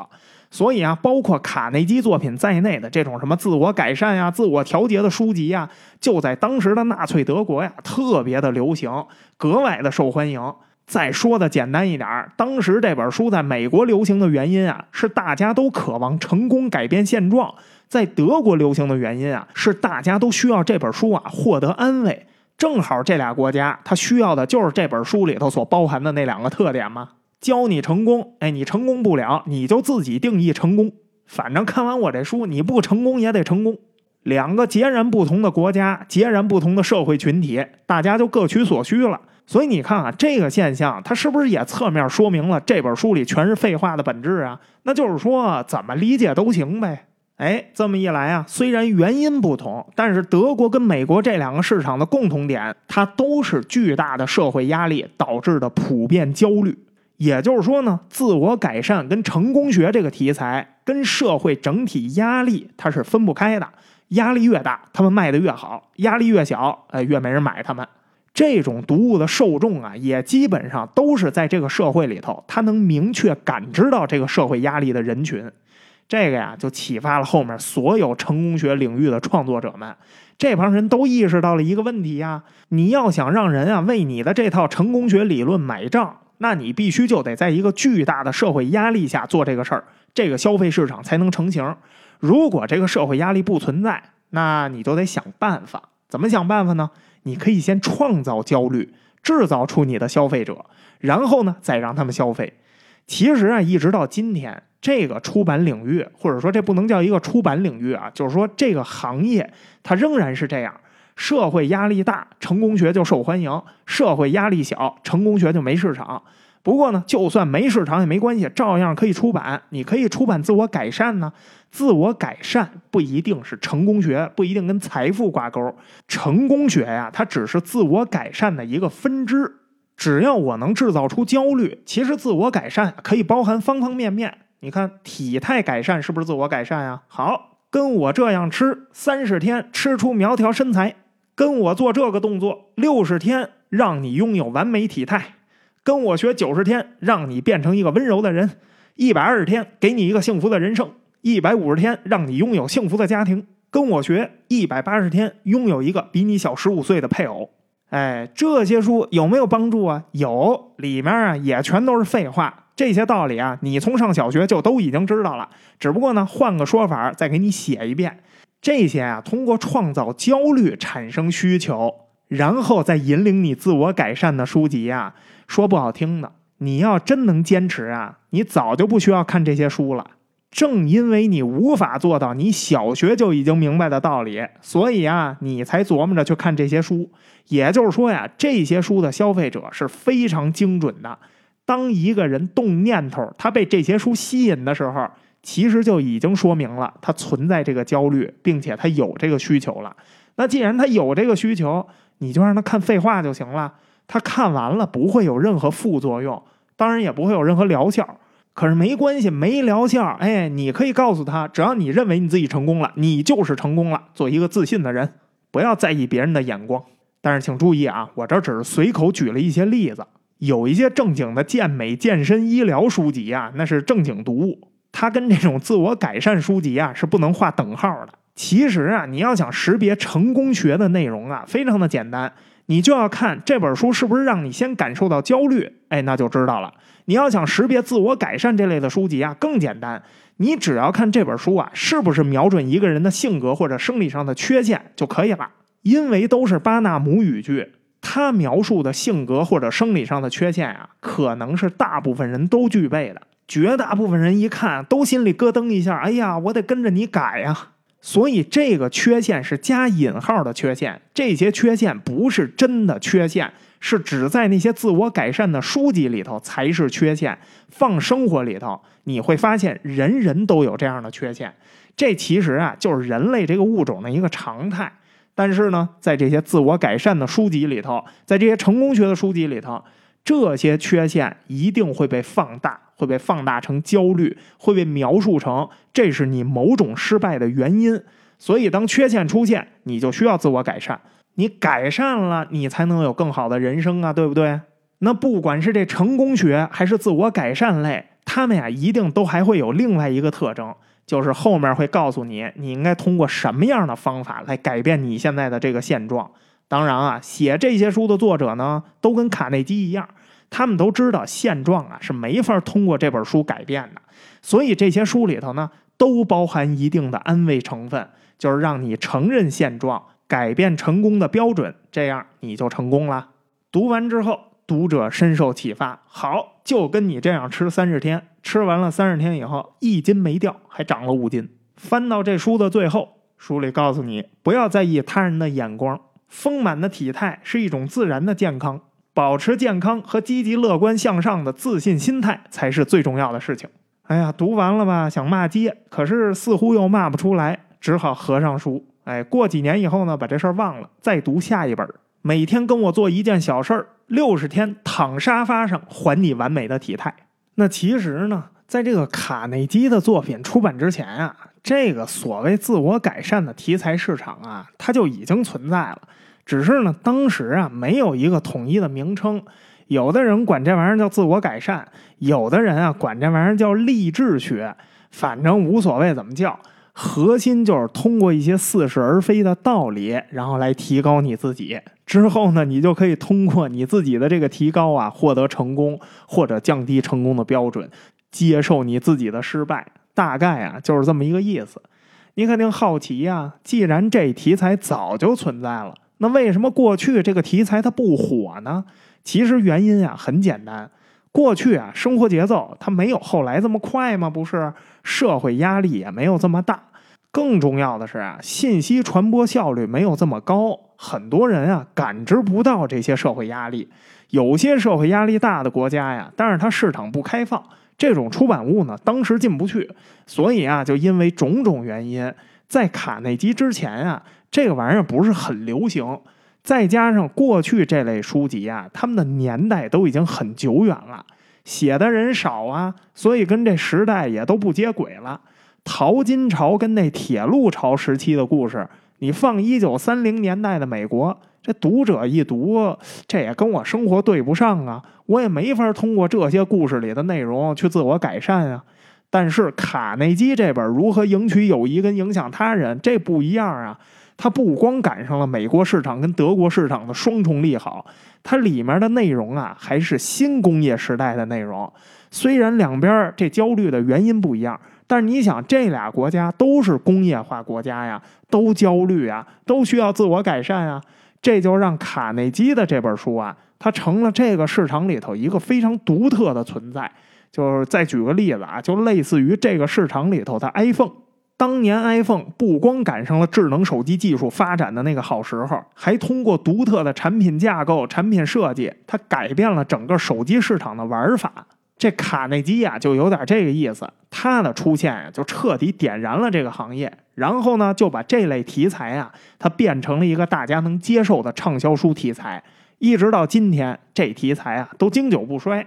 [SPEAKER 1] 所以啊，包括卡内基作品在内的这种什么自我改善呀、自我调节的书籍呀，就在当时的纳粹德国呀，特别的流行，格外的受欢迎。再说的简单一点，当时这本书在美国流行的原因啊，是大家都渴望成功改变现状。在德国流行的原因啊，是大家都需要这本书啊获得安慰。正好这俩国家，它需要的就是这本书里头所包含的那两个特点嘛。教你成功，哎，你成功不了，你就自己定义成功。反正看完我这书，你不成功也得成功。两个截然不同的国家，截然不同的社会群体，大家就各取所需了。所以你看啊，这个现象，它是不是也侧面说明了这本书里全是废话的本质啊？那就是说，怎么理解都行呗。哎，这么一来啊，虽然原因不同，但是德国跟美国这两个市场的共同点，它都是巨大的社会压力导致的普遍焦虑。也就是说呢，自我改善跟成功学这个题材跟社会整体压力它是分不开的。压力越大，他们卖的越好；压力越小，哎，越没人买他们。这种读物的受众啊，也基本上都是在这个社会里头，他能明确感知到这个社会压力的人群。这个呀，就启发了后面所有成功学领域的创作者们。这帮人都意识到了一个问题呀：你要想让人啊为你的这套成功学理论买账，那你必须就得在一个巨大的社会压力下做这个事儿，这个消费市场才能成型。如果这个社会压力不存在，那你就得想办法。怎么想办法呢？你可以先创造焦虑，制造出你的消费者，然后呢再让他们消费。其实啊，一直到今天。这个出版领域，或者说这不能叫一个出版领域啊，就是说这个行业它仍然是这样：社会压力大，成功学就受欢迎；社会压力小，成功学就没市场。不过呢，就算没市场也没关系，照样可以出版。你可以出版自我改善呢，自我改善不一定是成功学，不一定跟财富挂钩。成功学呀，它只是自我改善的一个分支。只要我能制造出焦虑，其实自我改善可以包含方方面面。你看体态改善是不是自我改善呀？好，跟我这样吃三十天，吃出苗条身材；跟我做这个动作六十天，让你拥有完美体态；跟我学九十天，让你变成一个温柔的人；一百二十天，给你一个幸福的人生；一百五十天，让你拥有幸福的家庭；跟我学一百八十天，拥有一个比你小十五岁的配偶。哎，这些书有没有帮助啊？有，里面啊也全都是废话。这些道理啊，你从上小学就都已经知道了。只不过呢，换个说法再给你写一遍。这些啊，通过创造焦虑产生需求，然后再引领你自我改善的书籍啊，说不好听的，你要真能坚持啊，你早就不需要看这些书了。正因为你无法做到你小学就已经明白的道理，所以啊，你才琢磨着去看这些书。也就是说呀，这些书的消费者是非常精准的。当一个人动念头，他被这些书吸引的时候，其实就已经说明了他存在这个焦虑，并且他有这个需求了。那既然他有这个需求，你就让他看废话就行了。他看完了不会有任何副作用，当然也不会有任何疗效。可是没关系，没疗效，哎，你可以告诉他，只要你认为你自己成功了，你就是成功了。做一个自信的人，不要在意别人的眼光。但是请注意啊，我这只是随口举了一些例子。有一些正经的健美、健身、医疗书籍啊，那是正经读物，它跟这种自我改善书籍啊是不能划等号的。其实啊，你要想识别成功学的内容啊，非常的简单，你就要看这本书是不是让你先感受到焦虑，哎，那就知道了。你要想识别自我改善这类的书籍啊，更简单，你只要看这本书啊，是不是瞄准一个人的性格或者生理上的缺陷就可以了。因为都是巴纳姆语句，他描述的性格或者生理上的缺陷啊，可能是大部分人都具备的。绝大部分人一看都心里咯噔一下，哎呀，我得跟着你改呀。所以这个缺陷是加引号的缺陷，这些缺陷不是真的缺陷，是只在那些自我改善的书籍里头才是缺陷。放生活里头，你会发现人人都有这样的缺陷。这其实啊，就是人类这个物种的一个常态。但是呢，在这些自我改善的书籍里头，在这些成功学的书籍里头，这些缺陷一定会被放大，会被放大成焦虑，会被描述成这是你某种失败的原因。所以，当缺陷出现，你就需要自我改善。你改善了，你才能有更好的人生啊，对不对？那不管是这成功学还是自我改善类，他们呀，一定都还会有另外一个特征。就是后面会告诉你，你应该通过什么样的方法来改变你现在的这个现状。当然啊，写这些书的作者呢，都跟卡内基一样，他们都知道现状啊是没法通过这本书改变的。所以这些书里头呢，都包含一定的安慰成分，就是让你承认现状，改变成功的标准，这样你就成功了。读完之后。读者深受启发，好，就跟你这样吃三十天，吃完了三十天以后，一斤没掉，还长了五斤。翻到这书的最后，书里告诉你，不要在意他人的眼光，丰满的体态是一种自然的健康，保持健康和积极乐观向上的自信心态才是最重要的事情。哎呀，读完了吧，想骂街，可是似乎又骂不出来，只好合上书。哎，过几年以后呢，把这事儿忘了，再读下一本。每天跟我做一件小事儿。六十天躺沙发上还你完美的体态。那其实呢，在这个卡内基的作品出版之前啊，这个所谓自我改善的题材市场啊，它就已经存在了。只是呢，当时啊，没有一个统一的名称。有的人管这玩意儿叫自我改善，有的人啊管这玩意儿叫励志学。反正无所谓怎么叫，核心就是通过一些似是而非的道理，然后来提高你自己。之后呢，你就可以通过你自己的这个提高啊，获得成功或者降低成功的标准，接受你自己的失败。大概啊，就是这么一个意思。你肯定好奇呀，既然这题材早就存在了，那为什么过去这个题材它不火呢？其实原因啊很简单，过去啊生活节奏它没有后来这么快吗？不是，社会压力也没有这么大。更重要的是啊，信息传播效率没有这么高，很多人啊感知不到这些社会压力。有些社会压力大的国家呀，但是它市场不开放，这种出版物呢当时进不去，所以啊，就因为种种原因，在卡内基之前啊，这个玩意儿不是很流行。再加上过去这类书籍啊，他们的年代都已经很久远了，写的人少啊，所以跟这时代也都不接轨了。淘金潮跟那铁路潮时期的故事，你放一九三零年代的美国，这读者一读，这也跟我生活对不上啊，我也没法通过这些故事里的内容去自我改善啊。但是卡内基这本《如何赢取友谊跟影响他人》这不一样啊，它不光赶上了美国市场跟德国市场的双重利好，它里面的内容啊还是新工业时代的内容。虽然两边这焦虑的原因不一样。但是你想，这俩国家都是工业化国家呀，都焦虑啊，都需要自我改善啊，这就让卡内基的这本书啊，它成了这个市场里头一个非常独特的存在。就是再举个例子啊，就类似于这个市场里头的 iPhone，当年 iPhone 不光赶上了智能手机技术发展的那个好时候，还通过独特的产品架构、产品设计，它改变了整个手机市场的玩法。这卡内基呀，就有点这个意思。它的出现呀，就彻底点燃了这个行业，然后呢，就把这类题材啊，它变成了一个大家能接受的畅销书题材。一直到今天，这题材啊，都经久不衰。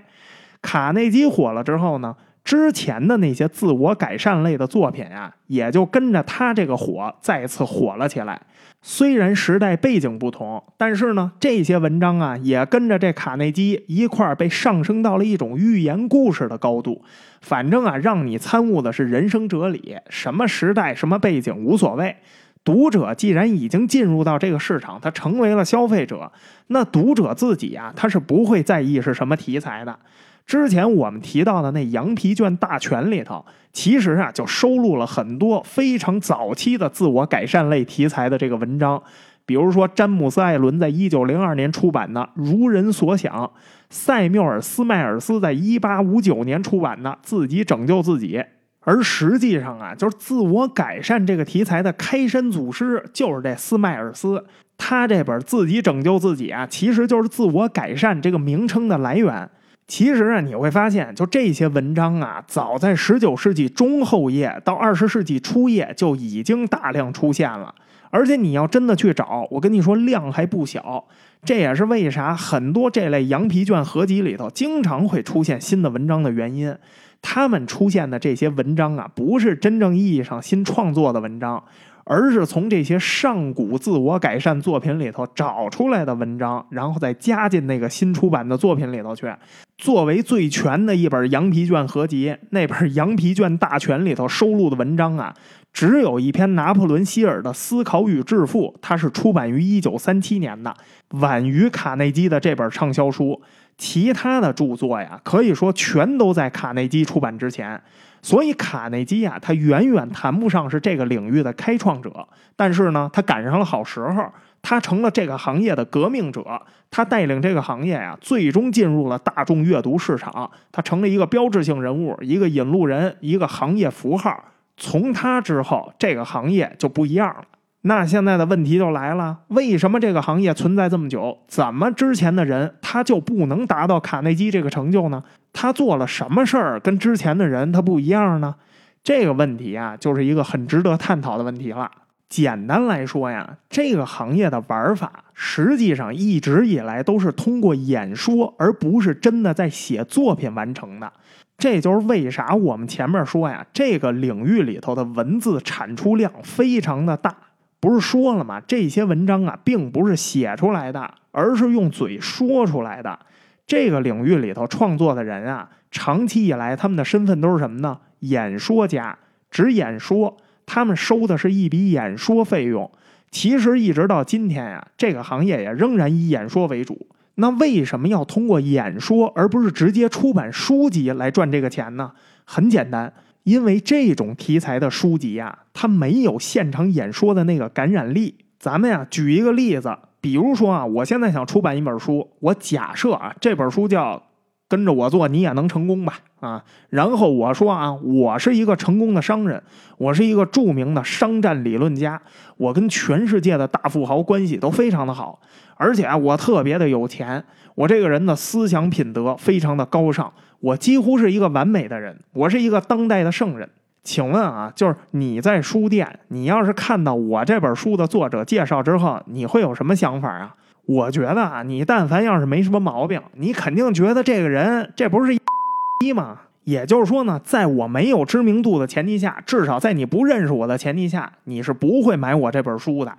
[SPEAKER 1] 卡内基火了之后呢，之前的那些自我改善类的作品呀，也就跟着他这个火再次火了起来。虽然时代背景不同，但是呢，这些文章啊，也跟着这卡内基一块儿被上升到了一种寓言故事的高度。反正啊，让你参悟的是人生哲理，什么时代、什么背景无所谓。读者既然已经进入到这个市场，他成为了消费者，那读者自己啊，他是不会在意是什么题材的。之前我们提到的那羊皮卷大全里头，其实啊就收录了很多非常早期的自我改善类题材的这个文章，比如说詹姆斯·艾伦在一九零二年出版的《如人所想》，塞缪尔·斯迈尔斯在一八五九年出版的《自己拯救自己》，而实际上啊，就是自我改善这个题材的开山祖师就是这斯迈尔斯，他这本《自己拯救自己》啊，其实就是自我改善这个名称的来源。其实啊，你会发现，就这些文章啊，早在十九世纪中后叶到二十世纪初叶就已经大量出现了。而且你要真的去找，我跟你说量还不小。这也是为啥很多这类羊皮卷合集里头经常会出现新的文章的原因。他们出现的这些文章啊，不是真正意义上新创作的文章。而是从这些上古自我改善作品里头找出来的文章，然后再加进那个新出版的作品里头去，作为最全的一本羊皮卷合集。那本羊皮卷大全里头收录的文章啊，只有一篇拿破仑·希尔的《思考与致富》，它是出版于一九三七年的，晚于卡内基的这本畅销书。其他的著作呀，可以说全都在卡内基出版之前。所以卡内基啊，他远远谈不上是这个领域的开创者，但是呢，他赶上了好时候，他成了这个行业的革命者，他带领这个行业呀，最终进入了大众阅读市场，他成了一个标志性人物，一个引路人，一个行业符号。从他之后，这个行业就不一样了。那现在的问题就来了：为什么这个行业存在这么久，怎么之前的人他就不能达到卡内基这个成就呢？他做了什么事儿跟之前的人他不一样呢？这个问题啊，就是一个很值得探讨的问题了。简单来说呀，这个行业的玩法实际上一直以来都是通过演说，而不是真的在写作品完成的。这就是为啥我们前面说呀，这个领域里头的文字产出量非常的大。不是说了吗？这些文章啊，并不是写出来的，而是用嘴说出来的。这个领域里头创作的人啊，长期以来他们的身份都是什么呢？演说家，只演说，他们收的是一笔演说费用。其实一直到今天呀，这个行业也仍然以演说为主。那为什么要通过演说，而不是直接出版书籍来赚这个钱呢？很简单。因为这种题材的书籍呀，它没有现场演说的那个感染力。咱们呀，举一个例子，比如说啊，我现在想出版一本书，我假设啊，这本书叫《跟着我做，你也能成功》吧，啊，然后我说啊，我是一个成功的商人，我是一个著名的商战理论家，我跟全世界的大富豪关系都非常的好，而且我特别的有钱，我这个人的思想品德非常的高尚。我几乎是一个完美的人，我是一个当代的圣人。请问啊，就是你在书店，你要是看到我这本书的作者介绍之后，你会有什么想法啊？我觉得啊，你但凡要是没什么毛病，你肯定觉得这个人这不是一吗？也就是说呢，在我没有知名度的前提下，至少在你不认识我的前提下，你是不会买我这本书的。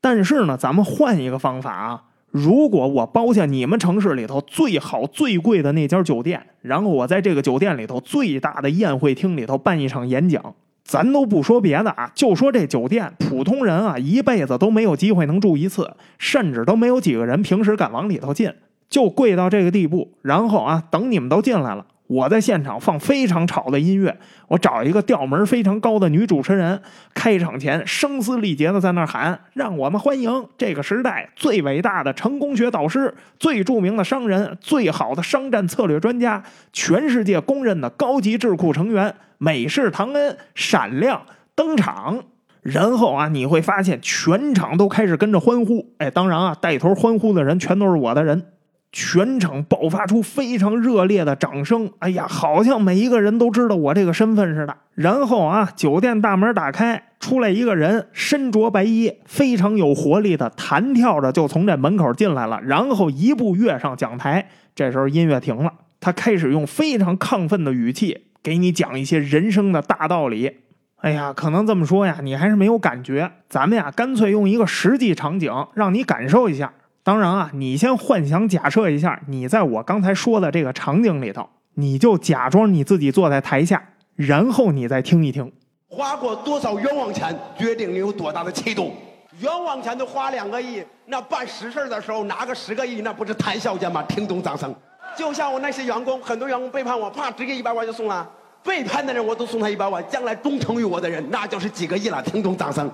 [SPEAKER 1] 但是呢，咱们换一个方法啊。如果我包下你们城市里头最好最贵的那家酒店，然后我在这个酒店里头最大的宴会厅里头办一场演讲，咱都不说别的啊，就说这酒店，普通人啊一辈子都没有机会能住一次，甚至都没有几个人平时敢往里头进，就贵到这个地步。然后啊，等你们都进来了。我在现场放非常吵的音乐，我找一个调门非常高的女主持人，开场前声嘶力竭的在那喊：“让我们欢迎这个时代最伟大的成功学导师、最著名的商人、最好的商战策略专家、全世界公认的高级智库成员美式唐恩闪亮登场。”然后啊，你会发现全场都开始跟着欢呼。哎，当然啊，带头欢呼的人全都是我的人。全场爆发出非常热烈的掌声，哎呀，好像每一个人都知道我这个身份似的。然后啊，酒店大门打开，出来一个人，身着白衣，非常有活力的弹跳着就从这门口进来了，然后一步跃上讲台。这时候音乐停了，他开始用非常亢奋的语气给你讲一些人生的大道理。哎呀，可能这么说呀，你还是没有感觉。咱们呀，干脆用一个实际场景让你感受一下。当然啊，你先幻想假设一下，你在我刚才说的这个场景里头，你就假装你自己坐在台下，然后你再听一听。
[SPEAKER 3] 花过多少冤枉钱，决定你有多大的气度。冤枉钱都花两个亿，那办实事的时候拿个十个亿，那不是谈笑间吗？听懂掌声。就像我那些员工，很多员工背叛我，啪，直接一百万就送了。背叛的人我都送他一百万，将来忠诚于我的人，那就是几个亿了。听懂掌声。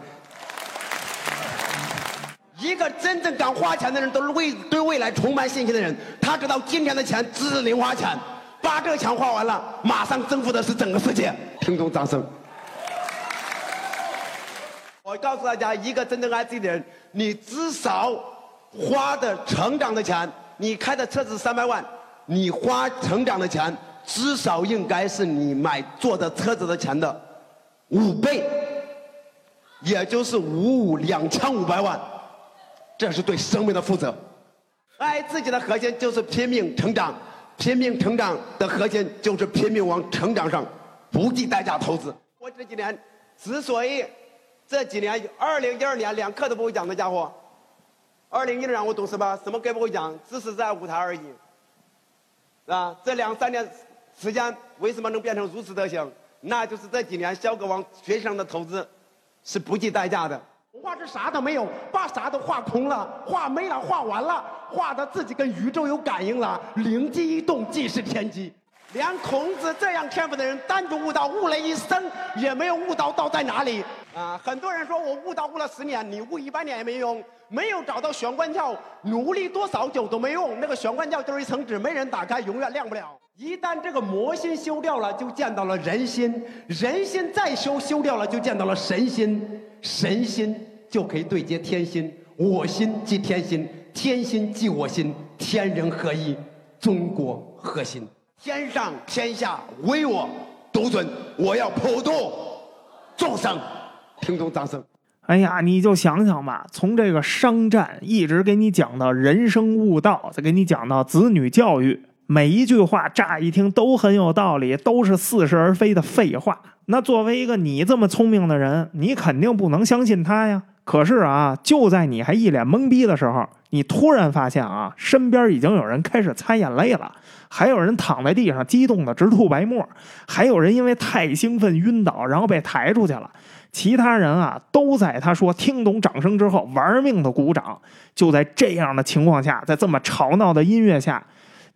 [SPEAKER 3] 一个真正敢花钱的人，都是未对未来充满信心的人。他知道今天的钱只是零花钱，把这个钱花完了，马上征服的是整个世界。听懂掌声。我告诉大家，一个真正爱自己的人，你至少花的成长的钱，你开的车子三百万，你花成长的钱。至少应该是你买坐的车子的钱的五倍，也就是五五两千五百万，这是对生命的负责。爱自己的核心就是拼命成长，拼命成长的核心就是拼命往成长上不计代价投资。我这几年之所以这几年二零一二年连课都不会讲的家伙，二零一二年我懂什么？什么该不会讲？只是在舞台而已，是吧？这两三年。时间为什么能变成如此德行？那就是这几年肖哥往学习上的投资是不计代价的。画是啥都没有，把啥都画空了，画没了，画完了，画的自己跟宇宙有感应了，灵机一动即是天机。连孔子这样天赋的人，单独悟道悟了一生，也没有悟到道在哪里。啊，很多人说我悟道悟了十年，你悟一百年也没用，没有找到玄关窍，努力多少久都没用。那个玄关窍就是一层纸，没人打开，永远亮不了。一旦这个魔心修掉了，就见到了人心；人心再修，修掉了就见到了神心；神心就可以对接天心，我心即天心，天心即我心，天人合一，中国核心。天上天下唯我独尊，我要普度众生。听懂掌声。
[SPEAKER 1] 哎呀，你就想想吧，从这个商战一直给你讲到人生悟道，再给你讲到子女教育。每一句话乍一听都很有道理，都是似是而非的废话。那作为一个你这么聪明的人，你肯定不能相信他呀。可是啊，就在你还一脸懵逼的时候，你突然发现啊，身边已经有人开始擦眼泪了，还有人躺在地上激动的直吐白沫，还有人因为太兴奋晕倒，然后被抬出去了。其他人啊，都在他说听懂掌声之后玩命的鼓掌。就在这样的情况下，在这么吵闹的音乐下。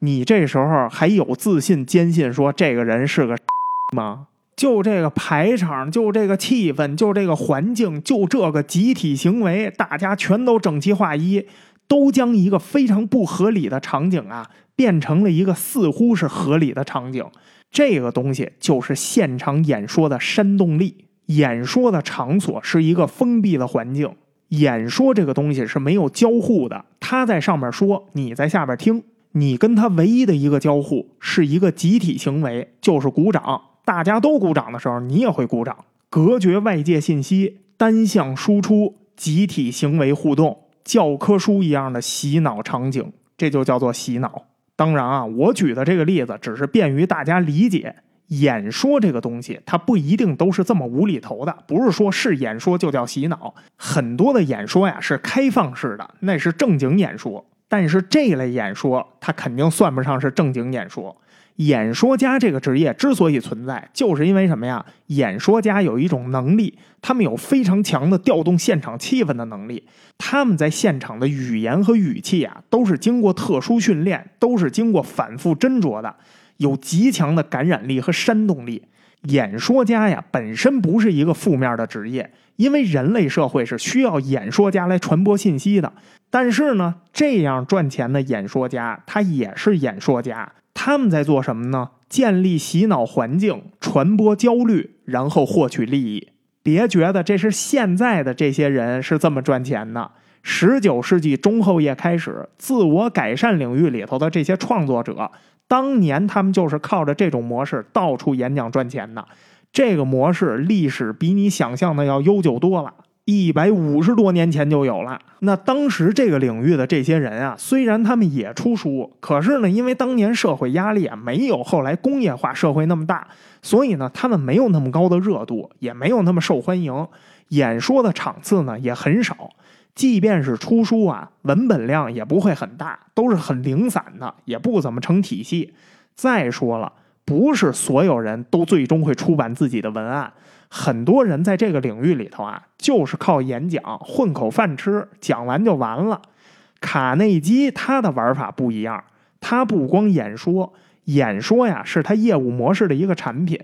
[SPEAKER 1] 你这时候还有自信坚信说这个人是个 吗？就这个排场，就这个气氛，就这个环境，就这个集体行为，大家全都整齐划一，都将一个非常不合理的场景啊，变成了一个似乎是合理的场景。这个东西就是现场演说的煽动力。演说的场所是一个封闭的环境，演说这个东西是没有交互的，他在上面说，你在下边听。你跟他唯一的一个交互是一个集体行为，就是鼓掌。大家都鼓掌的时候，你也会鼓掌。隔绝外界信息，单向输出，集体行为互动，教科书一样的洗脑场景，这就叫做洗脑。当然啊，我举的这个例子只是便于大家理解。演说这个东西，它不一定都是这么无厘头的，不是说是演说就叫洗脑。很多的演说呀是开放式的，那是正经演说。但是这类演说，它肯定算不上是正经演说。演说家这个职业之所以存在，就是因为什么呀？演说家有一种能力，他们有非常强的调动现场气氛的能力。他们在现场的语言和语气啊，都是经过特殊训练，都是经过反复斟酌的，有极强的感染力和煽动力。演说家呀，本身不是一个负面的职业，因为人类社会是需要演说家来传播信息的。但是呢，这样赚钱的演说家，他也是演说家。他们在做什么呢？建立洗脑环境，传播焦虑，然后获取利益。别觉得这是现在的这些人是这么赚钱的。十九世纪中后叶开始，自我改善领域里头的这些创作者，当年他们就是靠着这种模式到处演讲赚钱的。这个模式历史比你想象的要悠久多了。一百五十多年前就有了。那当时这个领域的这些人啊，虽然他们也出书，可是呢，因为当年社会压力啊，没有后来工业化社会那么大，所以呢，他们没有那么高的热度，也没有那么受欢迎，演说的场次呢也很少。即便是出书啊，文本量也不会很大，都是很零散的，也不怎么成体系。再说了，不是所有人都最终会出版自己的文案。很多人在这个领域里头啊，就是靠演讲混口饭吃，讲完就完了。卡内基他的玩法不一样，他不光演说，演说呀是他业务模式的一个产品。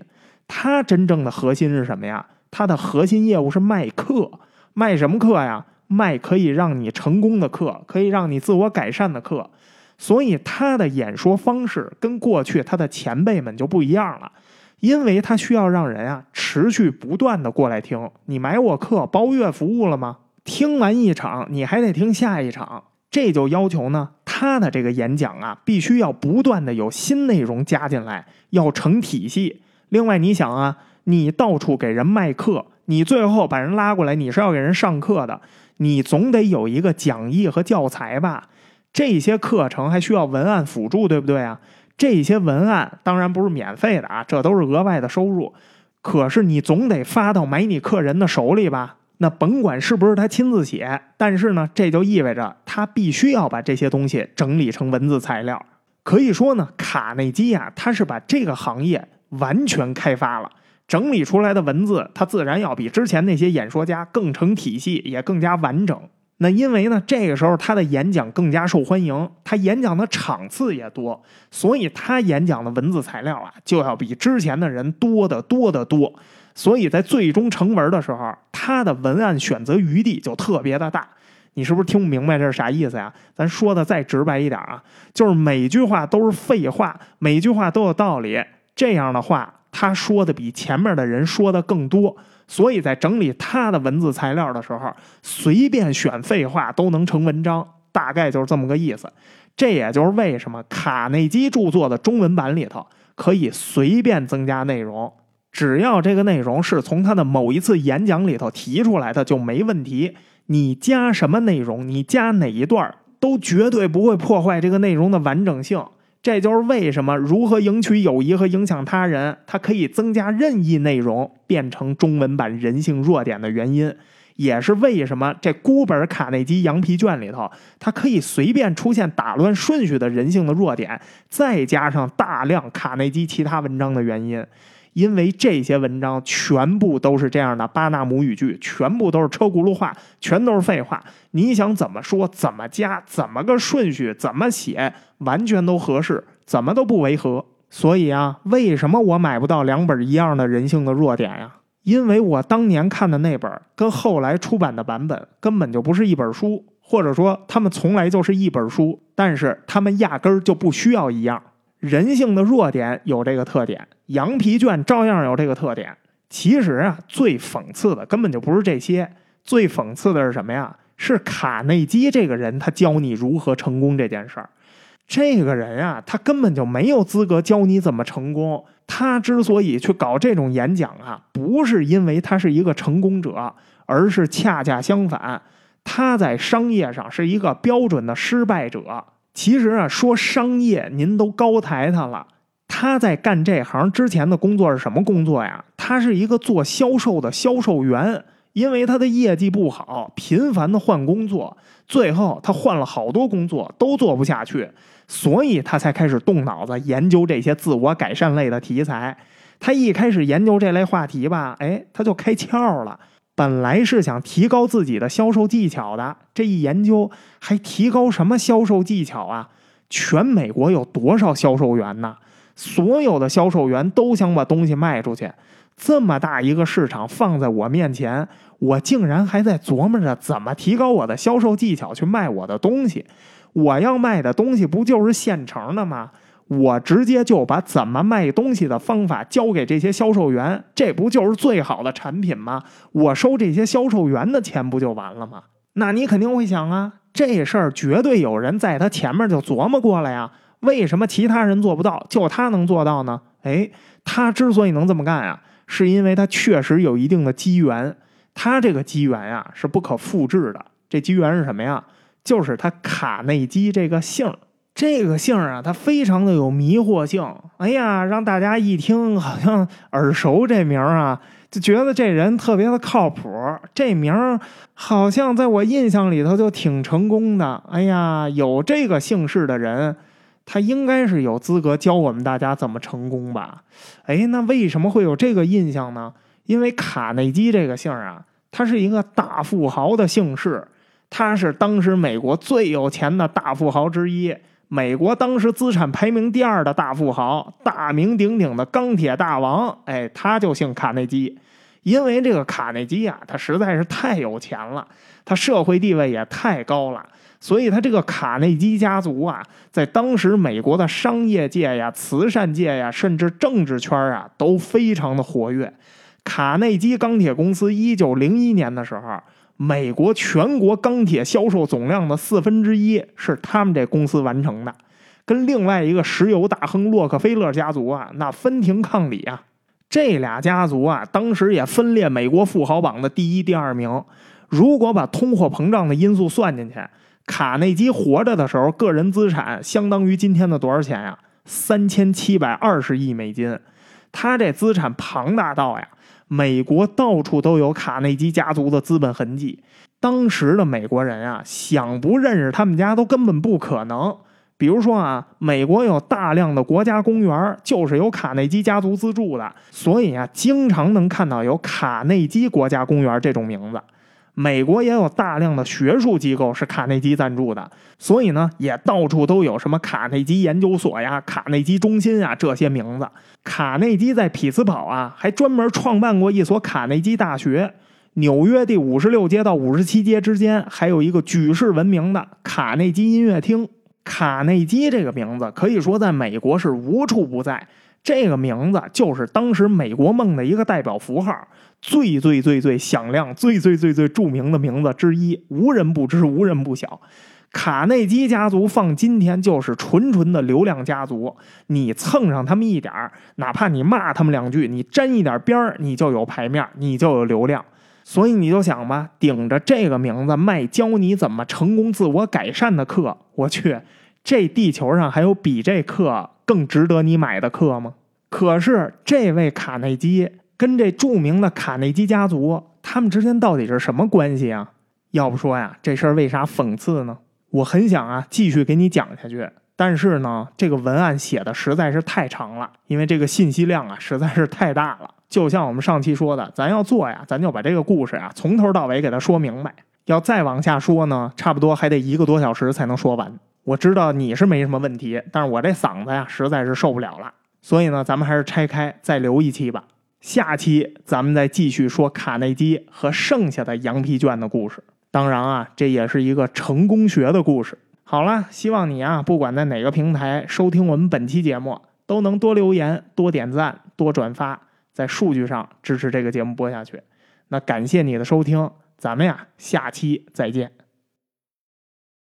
[SPEAKER 1] 他真正的核心是什么呀？他的核心业务是卖课，卖什么课呀？卖可以让你成功的课，可以让你自我改善的课。所以他的演说方式跟过去他的前辈们就不一样了。因为他需要让人啊持续不断的过来听，你买我课包月服务了吗？听完一场，你还得听下一场，这就要求呢，他的这个演讲啊，必须要不断的有新内容加进来，要成体系。另外，你想啊，你到处给人卖课，你最后把人拉过来，你是要给人上课的，你总得有一个讲义和教材吧？这些课程还需要文案辅助，对不对啊？这些文案当然不是免费的啊，这都是额外的收入。可是你总得发到买你客人的手里吧？那甭管是不是他亲自写，但是呢，这就意味着他必须要把这些东西整理成文字材料。可以说呢，卡内基啊，他是把这个行业完全开发了，整理出来的文字，它自然要比之前那些演说家更成体系，也更加完整。那因为呢，这个时候他的演讲更加受欢迎，他演讲的场次也多，所以他演讲的文字材料啊，就要比之前的人多得多得多。所以在最终成文的时候，他的文案选择余地就特别的大。你是不是听不明白这是啥意思呀？咱说的再直白一点啊，就是每句话都是废话，每句话都有道理。这样的话，他说的比前面的人说的更多。所以在整理他的文字材料的时候，随便选废话都能成文章，大概就是这么个意思。这也就是为什么卡内基著作的中文版里头可以随便增加内容，只要这个内容是从他的某一次演讲里头提出来的就没问题。你加什么内容，你加哪一段，都绝对不会破坏这个内容的完整性。这就是为什么如何赢取友谊和影响他人，它可以增加任意内容变成中文版人性弱点的原因，也是为什么这孤本卡内基羊皮卷里头，它可以随便出现打乱顺序的人性的弱点，再加上大量卡内基其他文章的原因。因为这些文章全部都是这样的巴纳姆语句，全部都是车轱辘话，全都是废话。你想怎么说，怎么加，怎么个顺序，怎么写，完全都合适，怎么都不违和。所以啊，为什么我买不到两本一样的人性的弱点呀？因为我当年看的那本跟后来出版的版本根本就不是一本书，或者说他们从来就是一本书，但是他们压根儿就不需要一样。人性的弱点有这个特点，羊皮卷照样有这个特点。其实啊，最讽刺的根本就不是这些，最讽刺的是什么呀？是卡内基这个人，他教你如何成功这件事儿。这个人啊，他根本就没有资格教你怎么成功。他之所以去搞这种演讲啊，不是因为他是一个成功者，而是恰恰相反，他在商业上是一个标准的失败者。其实啊，说商业，您都高抬他了。他在干这行之前的工作是什么工作呀？他是一个做销售的销售员。因为他的业绩不好，频繁的换工作，最后他换了好多工作都做不下去，所以他才开始动脑子研究这些自我改善类的题材。他一开始研究这类话题吧，哎，他就开窍了。本来是想提高自己的销售技巧的，这一研究还提高什么销售技巧啊？全美国有多少销售员呢？所有的销售员都想把东西卖出去，这么大一个市场放在我面前，我竟然还在琢磨着怎么提高我的销售技巧去卖我的东西。我要卖的东西不就是现成的吗？我直接就把怎么卖东西的方法交给这些销售员，这不就是最好的产品吗？我收这些销售员的钱不就完了吗？那你肯定会想啊，这事儿绝对有人在他前面就琢磨过了呀。为什么其他人做不到，就他能做到呢？哎，他之所以能这么干啊，是因为他确实有一定的机缘。他这个机缘呀是不可复制的。这机缘是什么呀？就是他卡内基这个姓这个姓啊，它非常的有迷惑性。哎呀，让大家一听好像耳熟这名啊，就觉得这人特别的靠谱。这名好像在我印象里头就挺成功的。哎呀，有这个姓氏的人，他应该是有资格教我们大家怎么成功吧？哎，那为什么会有这个印象呢？因为卡内基这个姓啊，他是一个大富豪的姓氏，他是当时美国最有钱的大富豪之一。美国当时资产排名第二的大富豪，大名鼎鼎的钢铁大王，哎，他就姓卡内基。因为这个卡内基啊，他实在是太有钱了，他社会地位也太高了，所以他这个卡内基家族啊，在当时美国的商业界呀、慈善界呀，甚至政治圈啊，都非常的活跃。卡内基钢铁公司一九零一年的时候。美国全国钢铁销售总量的四分之一是他们这公司完成的，跟另外一个石油大亨洛克菲勒家族啊，那分庭抗礼啊。这俩家族啊，当时也分列美国富豪榜的第一、第二名。如果把通货膨胀的因素算进去，卡内基活着的时候，个人资产相当于今天的多少钱呀？三千七百二十亿美金。他这资产庞大到呀。美国到处都有卡内基家族的资本痕迹，当时的美国人啊，想不认识他们家都根本不可能。比如说啊，美国有大量的国家公园就是由卡内基家族资助的，所以啊，经常能看到有卡内基国家公园这种名字。美国也有大量的学术机构是卡内基赞助的，所以呢，也到处都有什么卡内基研究所呀、卡内基中心啊这些名字。卡内基在匹兹堡啊，还专门创办过一所卡内基大学。纽约第五十六街到五十七街之间还有一个举世闻名的卡内基音乐厅。卡内基这个名字可以说在美国是无处不在。这个名字就是当时美国梦的一个代表符号，最最最最响亮、最最最最著名的名字之一，无人不知，无人不晓。卡内基家族放今天就是纯纯的流量家族，你蹭上他们一点儿，哪怕你骂他们两句，你沾一点边儿，你就有牌面，你就有流量。所以你就想吧，顶着这个名字卖教你怎么成功自我改善的课，我去，这地球上还有比这课？更值得你买的课吗？可是这位卡内基跟这著名的卡内基家族，他们之间到底是什么关系啊？要不说呀，这事儿为啥讽刺呢？我很想啊继续给你讲下去，但是呢，这个文案写的实在是太长了，因为这个信息量啊实在是太大了。就像我们上期说的，咱要做呀，咱就把这个故事啊从头到尾给他说明白。要再往下说呢，差不多还得一个多小时才能说完。我知道你是没什么问题，但是我这嗓子呀实在是受不了了，所以呢，咱们还是拆开再留一期吧。下期咱们再继续说卡内基和剩下的羊皮卷的故事。当然啊，这也是一个成功学的故事。好了，希望你啊，不管在哪个平台收听我们本期节目，都能多留言、多点赞、多转发，在数据上支持这个节目播下去。那感谢你的收听，咱们呀下期再见。